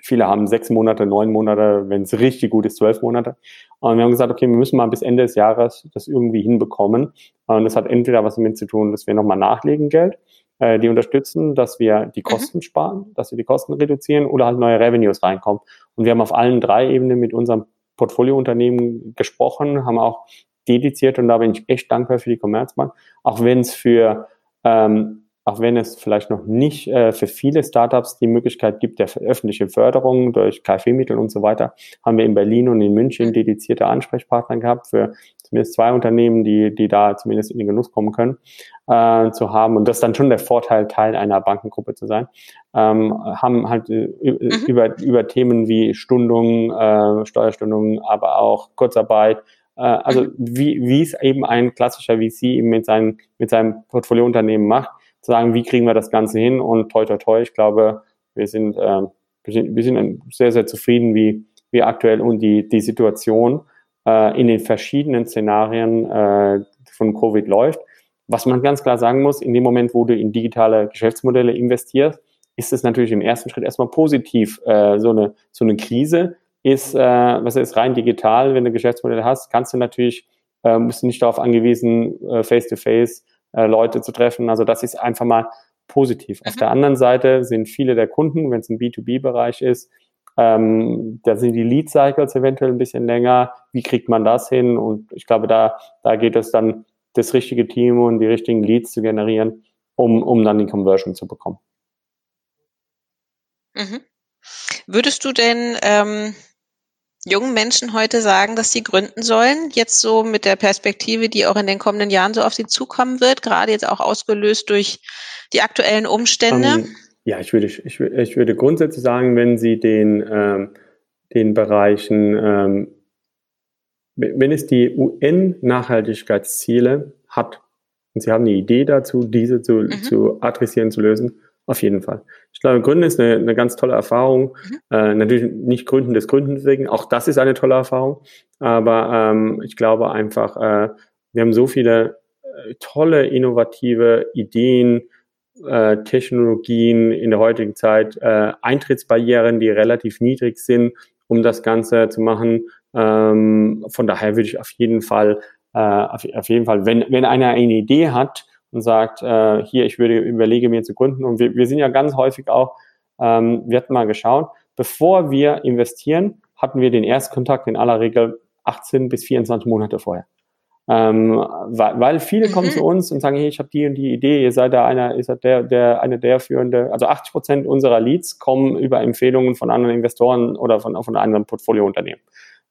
A: Viele haben sechs Monate, neun Monate, wenn es richtig gut ist, zwölf Monate. Und wir haben gesagt, okay, wir müssen mal bis Ende des Jahres das irgendwie hinbekommen. Und das hat entweder was damit zu tun, dass wir nochmal nachlegen Geld, äh, die unterstützen, dass wir die mhm. Kosten mhm. sparen, dass wir die Kosten reduzieren oder halt neue Revenues reinkommen. Und wir haben auf allen drei Ebenen mit unserem Portfoliounternehmen gesprochen, haben auch dediziert und da bin ich echt dankbar für die Commerzbank, auch wenn es für ähm, auch wenn es vielleicht noch nicht äh, für viele Startups die Möglichkeit gibt der öffentlichen Förderung durch KfW-Mittel und so weiter, haben wir in Berlin und in München mhm. dedizierte Ansprechpartner gehabt für zumindest zwei Unternehmen, die, die da zumindest in den Genuss kommen können, äh, zu haben. Und das ist dann schon der Vorteil, Teil einer Bankengruppe zu sein. Ähm, haben halt äh, mhm. über, über Themen wie Stundungen, äh, Steuerstundungen, aber auch Kurzarbeit, äh, also mhm. wie, wie es eben ein klassischer VC eben mit, seinen, mit seinem Portfoliounternehmen macht, zu sagen, wie kriegen wir das Ganze hin und toi toi toi, ich glaube, wir sind, äh, wir sind, wir sind sehr, sehr zufrieden, wie, wie aktuell und die, die Situation äh, in den verschiedenen Szenarien äh, von Covid läuft. Was man ganz klar sagen muss, in dem Moment, wo du in digitale Geschäftsmodelle investierst, ist es natürlich im ersten Schritt erstmal positiv. Äh, so, eine, so eine Krise ist, äh, was ist rein digital, wenn du Geschäftsmodelle hast, kannst du natürlich, äh, bist du nicht darauf angewiesen, äh, face-to-face -face, äh, Leute zu treffen. Also das ist einfach mal positiv. Mhm. Auf der anderen Seite sind viele der Kunden, wenn es ein B2B-Bereich ist, ähm, da sind die Lead-Cycles eventuell ein bisschen länger. Wie kriegt man das hin? Und ich glaube, da, da geht es dann, das richtige Team und die richtigen Leads zu generieren, um, um dann die Conversion zu bekommen.
C: Mhm. Würdest du denn ähm, jungen Menschen heute sagen, dass sie gründen sollen? Jetzt so mit der Perspektive, die auch in den kommenden Jahren so auf sie zukommen wird, gerade jetzt auch ausgelöst durch die aktuellen Umstände? Um, ähm,
A: ja, ich würde, ich, ich würde grundsätzlich sagen, wenn Sie den, ähm, den Bereichen, ähm, wenn es die UN-Nachhaltigkeitsziele hat und Sie haben eine Idee dazu, diese zu, mhm. zu adressieren, zu lösen, auf jeden Fall. Ich glaube, Gründen ist eine, eine ganz tolle Erfahrung. Mhm. Äh, natürlich nicht Gründen des Gründens wegen, auch das ist eine tolle Erfahrung. Aber ähm, ich glaube einfach, äh, wir haben so viele äh, tolle, innovative Ideen, äh, Technologien in der heutigen Zeit, äh, Eintrittsbarrieren, die relativ niedrig sind, um das Ganze zu machen. Ähm, von daher würde ich auf jeden Fall, äh, auf, auf jeden Fall, wenn, wenn einer eine Idee hat, und sagt, äh, hier, ich würde überlege mir zu gründen. Und wir, wir sind ja ganz häufig auch, ähm, wir hatten mal geschaut, bevor wir investieren, hatten wir den Erstkontakt in aller Regel 18 bis 24 Monate vorher. Ähm, weil, weil viele kommen mhm. zu uns und sagen, hey, ich habe die und die Idee, ihr seid da einer, ihr seid der, der, eine der führende, also 80 Prozent unserer Leads kommen über Empfehlungen von anderen Investoren oder von, von anderen Portfoliounternehmen.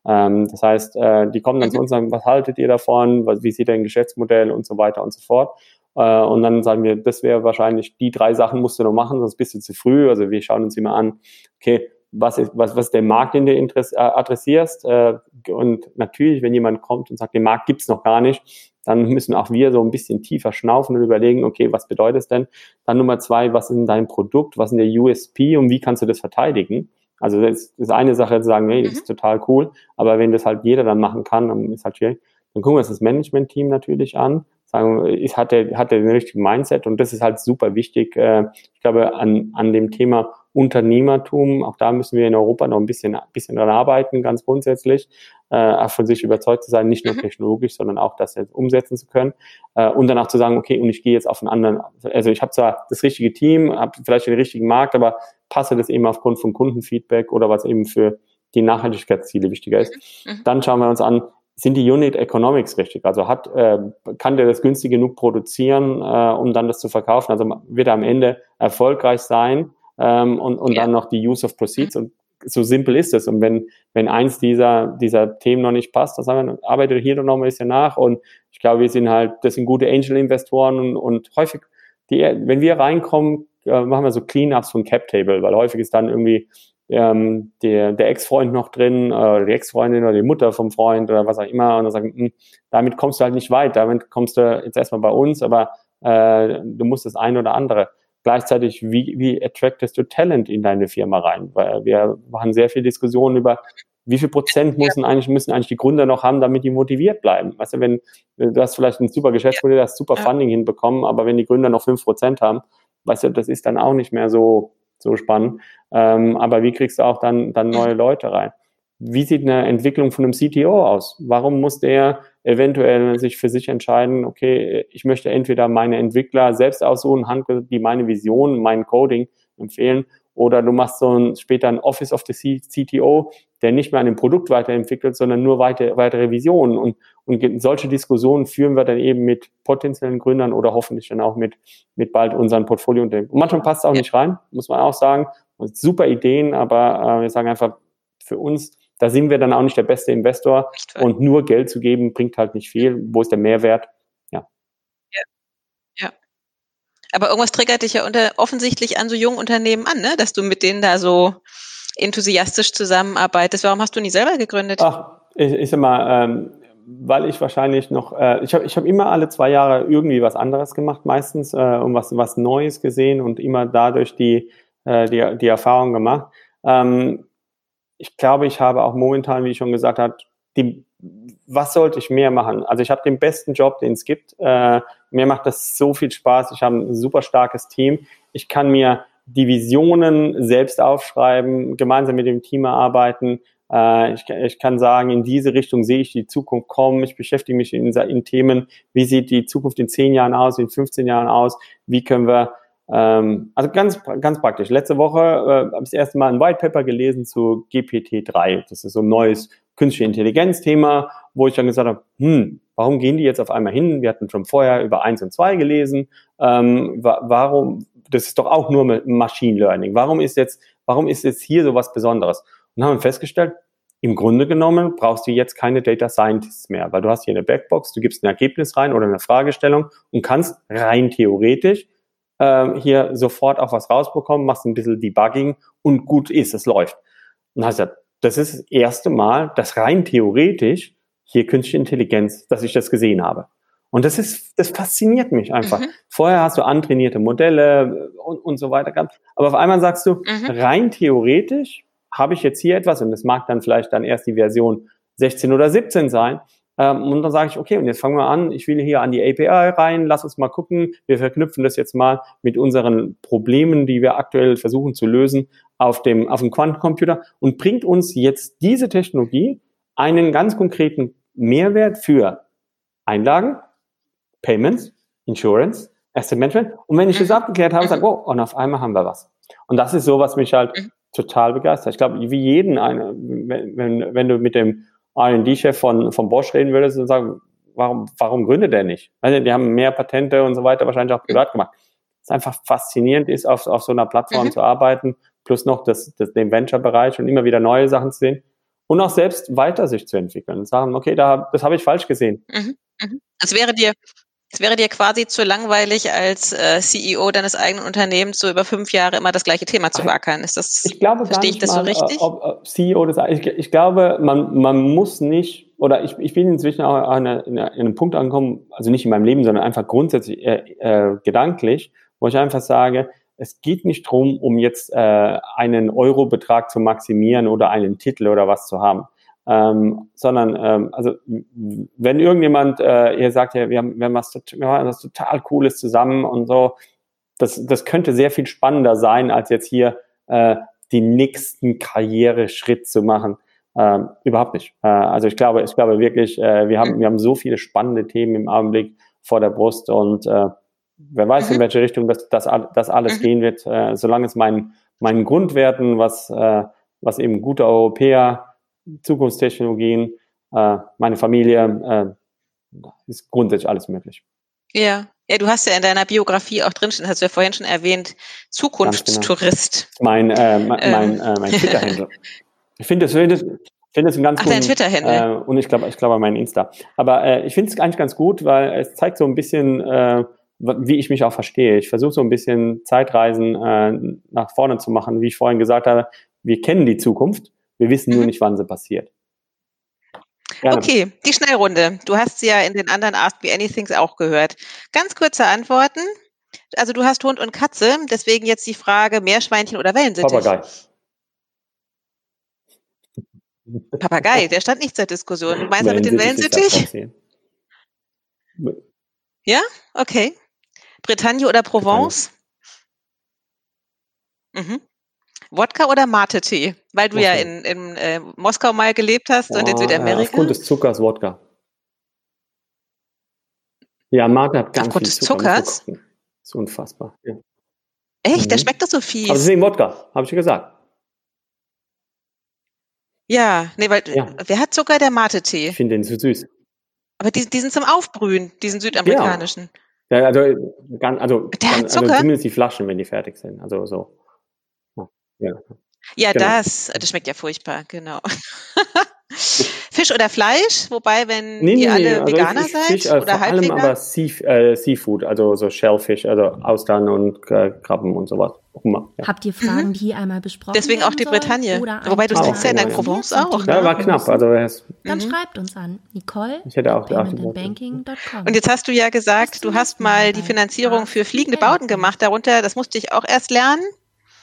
A: Ähm, das heißt, äh, die kommen dann mhm. zu uns und sagen, was haltet ihr davon, was, wie sieht dein Geschäftsmodell und so weiter und so fort. Äh, und dann sagen wir, das wäre wahrscheinlich, die drei Sachen musst du noch machen, sonst bist du zu früh. Also wir schauen uns immer an, okay, was ist, was, was der Markt, den du interess, äh, adressierst. Äh, und natürlich, wenn jemand kommt und sagt, den Markt gibt's noch gar nicht, dann müssen auch wir so ein bisschen tiefer schnaufen und überlegen, okay, was bedeutet es denn? Dann Nummer zwei, was ist denn dein Produkt, was ist denn der USP und wie kannst du das verteidigen? Also das ist eine Sache zu sagen, hey, das ist mhm. total cool, aber wenn das halt jeder dann machen kann, dann ist halt schwierig. Dann gucken wir uns das Management-Team natürlich an sagen, ich hatte, hatte den richtigen Mindset und das ist halt super wichtig. Äh, ich glaube, an, an dem Thema Unternehmertum, auch da müssen wir in Europa noch ein bisschen, ein bisschen dran arbeiten, ganz grundsätzlich, äh, auch von sich überzeugt zu sein, nicht nur mhm. technologisch, sondern auch das jetzt umsetzen zu können äh, und danach zu sagen, okay, und ich gehe jetzt auf einen anderen, also ich habe zwar das richtige Team, habe vielleicht den richtigen Markt, aber passe das eben aufgrund von Kundenfeedback oder was eben für die Nachhaltigkeitsziele wichtiger ist. Mhm. mhm. Dann schauen wir uns an, sind die Unit Economics richtig? Also hat, äh, kann der das günstig genug produzieren, äh, um dann das zu verkaufen? Also wird er am Ende erfolgreich sein ähm, und, und ja. dann noch die Use of Proceeds und so simpel ist es. Und wenn, wenn eins dieser, dieser Themen noch nicht passt, dann arbeitet hier noch ein bisschen nach. Und ich glaube, wir sind halt, das sind gute Angel-Investoren und, und häufig, die, wenn wir reinkommen, äh, machen wir so Cleanups von Cap Table, weil häufig ist dann irgendwie ähm, der, der Ex-Freund noch drin, äh, oder die Ex-Freundin oder die Mutter vom Freund oder was auch immer und dann sagen, hm, damit kommst du halt nicht weit, damit kommst du jetzt erstmal bei uns, aber äh, du musst das eine oder andere. Gleichzeitig, wie, wie attractest du Talent in deine Firma rein? Weil wir machen sehr viel Diskussionen über, wie viel Prozent müssen eigentlich, müssen eigentlich die Gründer noch haben, damit die motiviert bleiben? Weißt du, wenn du hast vielleicht ein super Geschäftsmodell, hast super Funding hinbekommen, aber wenn die Gründer noch fünf Prozent haben, weißt du, das ist dann auch nicht mehr so, so spannend. Ähm, aber wie kriegst du auch dann, dann neue Leute rein? Wie sieht eine Entwicklung von einem CTO aus? Warum muss der eventuell sich für sich entscheiden, okay, ich möchte entweder meine Entwickler selbst aussuchen, die meine Vision, mein Coding empfehlen, oder du machst so ein, später ein Office of the CTO, der nicht mehr an dem Produkt weiterentwickelt, sondern nur weiter, weitere Visionen. Und, und solche Diskussionen führen wir dann eben mit potenziellen Gründern oder hoffentlich dann auch mit, mit bald unseren Portfolio. Und manchmal passt es auch nicht rein, muss man auch sagen. Super Ideen, aber äh, wir sagen einfach, für uns, da sind wir dann auch nicht der beste Investor. Und nur Geld zu geben, bringt halt nicht viel. Wo ist der Mehrwert? Ja.
C: Ja. ja. Aber irgendwas triggert dich ja unter, offensichtlich an so jungen Unternehmen an, ne? dass du mit denen da so enthusiastisch zusammenarbeitest. Warum hast du nie selber gegründet?
A: Ach, ich, ich sag mal, ähm, weil ich wahrscheinlich noch, äh, ich habe ich hab immer alle zwei Jahre irgendwie was anderes gemacht, meistens äh, und was, was Neues gesehen und immer dadurch die, äh, die, die Erfahrung gemacht. Ähm, ich glaube, ich habe auch momentan, wie ich schon gesagt habe, die, was sollte ich mehr machen? Also ich habe den besten Job, den es gibt. Äh, mir macht das so viel Spaß. Ich habe ein super starkes Team. Ich kann mir die Visionen selbst aufschreiben, gemeinsam mit dem Team arbeiten. Äh, ich, ich, kann sagen, in diese Richtung sehe ich die Zukunft kommen. Ich beschäftige mich in, in, Themen, wie sieht die Zukunft in zehn Jahren aus, in 15 Jahren aus, wie können wir, ähm, also ganz, ganz praktisch. Letzte Woche äh, habe ich das erste Mal ein White Paper gelesen zu GPT-3. Das ist so ein neues künstliche Intelligenz-Thema, wo ich dann gesagt habe, hm, warum gehen die jetzt auf einmal hin? Wir hatten schon vorher über eins und zwei gelesen. Ähm, wa warum, das ist doch auch nur Machine Learning. Warum ist jetzt, warum ist jetzt hier so was Besonderes? Und haben festgestellt, im Grunde genommen brauchst du jetzt keine Data Scientists mehr, weil du hast hier eine Backbox, du gibst ein Ergebnis rein oder eine Fragestellung und kannst rein theoretisch äh, hier sofort auch was rausbekommen, machst ein bisschen Debugging und gut ist, es läuft. Und hast gesagt, das ist das erste Mal, dass rein theoretisch hier künstliche Intelligenz, dass ich das gesehen habe. Und das ist, das fasziniert mich einfach. Mhm. Vorher hast du antrainierte Modelle und, und so weiter gehabt. Aber auf einmal sagst du, mhm. rein theoretisch habe ich jetzt hier etwas und es mag dann vielleicht dann erst die Version 16 oder 17 sein. Ähm, und dann sage ich, okay, und jetzt fangen wir an, ich will hier an die API rein, lass uns mal gucken, wir verknüpfen das jetzt mal mit unseren Problemen, die wir aktuell versuchen zu lösen auf dem, auf dem Quantencomputer und bringt uns jetzt diese Technologie einen ganz konkreten Mehrwert für Einlagen, Payments, Insurance, Asset Management. Und wenn ich das mhm. abgeklärt habe, sage, oh, und auf einmal haben wir was. Und das ist so, was mich halt mhm total begeistert. Ich glaube, wie jeden, eine, wenn, wenn, du mit dem R&D-Chef von, von Bosch reden würdest und sagen, warum, warum gründet er nicht? Also, die haben mehr Patente und so weiter wahrscheinlich auch privat gemacht. Es ist einfach faszinierend ist, auf, auf so einer Plattform mhm. zu arbeiten, plus noch das, das, den Venture-Bereich und immer wieder neue Sachen zu sehen und auch selbst weiter sich zu entwickeln und sagen, okay, da, das habe ich falsch gesehen.
C: Mhm. Mhm. Das wäre dir, es wäre dir quasi zu langweilig, als äh, CEO deines eigenen Unternehmens so über fünf Jahre immer das gleiche Thema zu wackern. Ist das,
A: ich glaube verstehe ich das mal, so richtig? Ob, ob CEO des, ich, ich glaube, man, man muss nicht, oder ich, ich bin inzwischen auch an, an einem Punkt angekommen, also nicht in meinem Leben, sondern einfach grundsätzlich äh, äh, gedanklich, wo ich einfach sage, es geht nicht drum, um jetzt äh, einen Eurobetrag zu maximieren oder einen Titel oder was zu haben ähm, sondern ähm, also wenn irgendjemand äh, hier sagt, ja, wir haben, wir haben was, wir haben was total Cooles zusammen und so, das, das könnte sehr viel spannender sein, als jetzt hier äh, den nächsten Karriereschritt zu machen. Ähm, überhaupt nicht. Äh, also ich glaube, ich glaube wirklich, äh, wir haben, wir haben so viele spannende Themen im Augenblick vor der Brust und äh, wer weiß, mhm. in welche Richtung das, das, das alles mhm. gehen wird, äh, solange es meinen, meinen Grundwerten, was, äh, was eben gute Europäer Zukunftstechnologien, äh, meine Familie, äh, ist grundsätzlich alles möglich.
C: Ja. Ja, du hast ja in deiner Biografie auch drinstehen, hast du ja vorhin schon erwähnt. Zukunftstourist.
A: Genau. Mein, äh, mein, ähm. mein, äh, Twitter-Händler. Ich finde das, find das, find das ein ganz
C: Ach, dein Twitter-Händler.
A: Äh, und ich glaube, ich glaube mein Insta. Aber äh, ich finde es eigentlich ganz gut, weil es zeigt so ein bisschen, wie ich mich auch verstehe. Ich versuche so ein bisschen Zeitreisen äh, nach vorne zu machen, wie ich vorhin gesagt habe. Wir kennen die Zukunft wir wissen nur mhm. nicht, wann sie passiert.
C: Gerne. Okay, die Schnellrunde. Du hast sie ja in den anderen Ask Me Anythings auch gehört. Ganz kurze Antworten. Also du hast Hund und Katze, deswegen jetzt die Frage Meerschweinchen oder Wellensittich?
A: Papagei.
C: Papagei, der stand nicht zur Diskussion. Du meinst mit den Wellensittich? Ja, okay. Bretagne oder Provence? Mhm. Wodka oder Mate-Tee? Weil du Wodka. ja in, in äh, Moskau mal gelebt hast oh, und in Südamerika.
A: Aufgrund des Zuckers Wodka. Ja, Mate hat ganz
C: Aufgrund
A: viel
C: des Zucker, Zuckers? Das
A: ist unfassbar. Ja.
C: Echt? Mhm. Der schmeckt doch so fies.
A: Aber deswegen Wodka, habe ich ja gesagt.
C: Ja, nee, weil ja. wer hat Zucker? Der Mate-Tee.
A: Ich finde den zu süß.
C: Aber die, die sind zum Aufbrühen, diesen südamerikanischen.
A: Ja, ja also, ganz, also, der also zumindest die Flaschen, wenn die fertig sind. Also so.
C: Ja, ja genau. das, das schmeckt ja furchtbar, genau. Fisch oder Fleisch? Wobei, wenn nee, ihr nee, alle also Veganer ich, ich, seid Fisch, äh, oder
A: vor allem aber sea, äh, Seafood, also so Shellfish, also Austern und äh, Krabben und sowas.
B: Ja. Habt ihr Fragen, mhm. die einmal besprochen
C: Deswegen auch die Bretagne. Wobei du sitzt ja in der Provence auch.
A: Ja, war knapp. Also
B: Dann mhm. schreibt uns an. Nicole.
A: Ich hätte auch
C: paymentandbanking.com. Und jetzt hast du ja gesagt, du hast mal die Finanzierung für fliegende Bauten gemacht. Darunter, das musste ich auch erst lernen.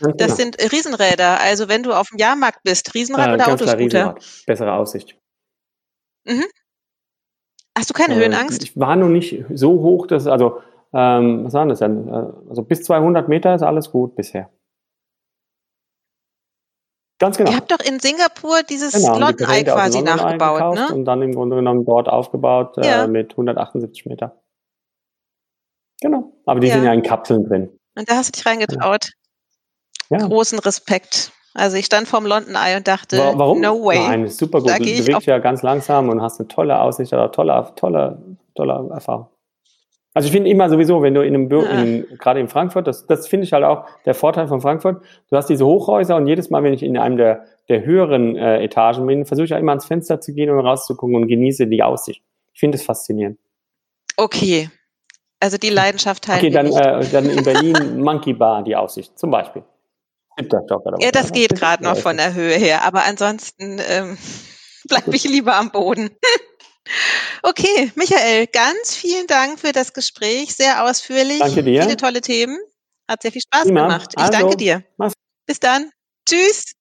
C: Das genau. sind Riesenräder. Also wenn du auf dem Jahrmarkt bist, Riesenrad äh, oder Autoscooter? Riesenrad.
A: Bessere Aussicht.
C: Mhm. Hast du keine äh, Höhenangst?
A: Ich war noch nicht so hoch, dass, also, ähm, was waren das denn? Äh, also bis 200 Meter ist alles gut bisher.
C: Ganz genau. Ihr habt doch in Singapur dieses genau, Lottenei quasi nachgebaut, ne?
A: Und dann im Grunde genommen dort aufgebaut äh, ja. äh, mit 178 Meter. Genau. Aber die ja. sind ja in Kapseln drin.
C: Und da hast du dich reingetraut. Ja. Großen Respekt. Also ich stand vorm London Eye und dachte,
A: Warum?
C: no way.
A: Nein, super gut. Du bewegst ja ganz langsam und hast eine tolle Aussicht, oder tolle, tolle, tolle Erfahrung. Also ich finde immer sowieso, wenn du in einem Büro, ja. gerade in Frankfurt, das, das finde ich halt auch der Vorteil von Frankfurt, du hast diese Hochhäuser und jedes Mal, wenn ich in einem der, der höheren äh, Etagen bin, versuche ich ja immer ans Fenster zu gehen und rauszugucken und genieße die Aussicht. Ich finde es faszinierend.
C: Okay. Also die Leidenschaft
A: teilen Okay, dann, äh, dann in Berlin Monkey Bar, die Aussicht, zum Beispiel.
C: Ja, das geht gerade noch von der Höhe her, aber ansonsten ähm, bleibe ich lieber am Boden. okay, Michael, ganz vielen Dank für das Gespräch, sehr ausführlich.
A: Danke dir.
C: Viele tolle Themen. Hat sehr viel Spaß Prima. gemacht. Ich also, danke dir. Mach's. Bis dann. Tschüss.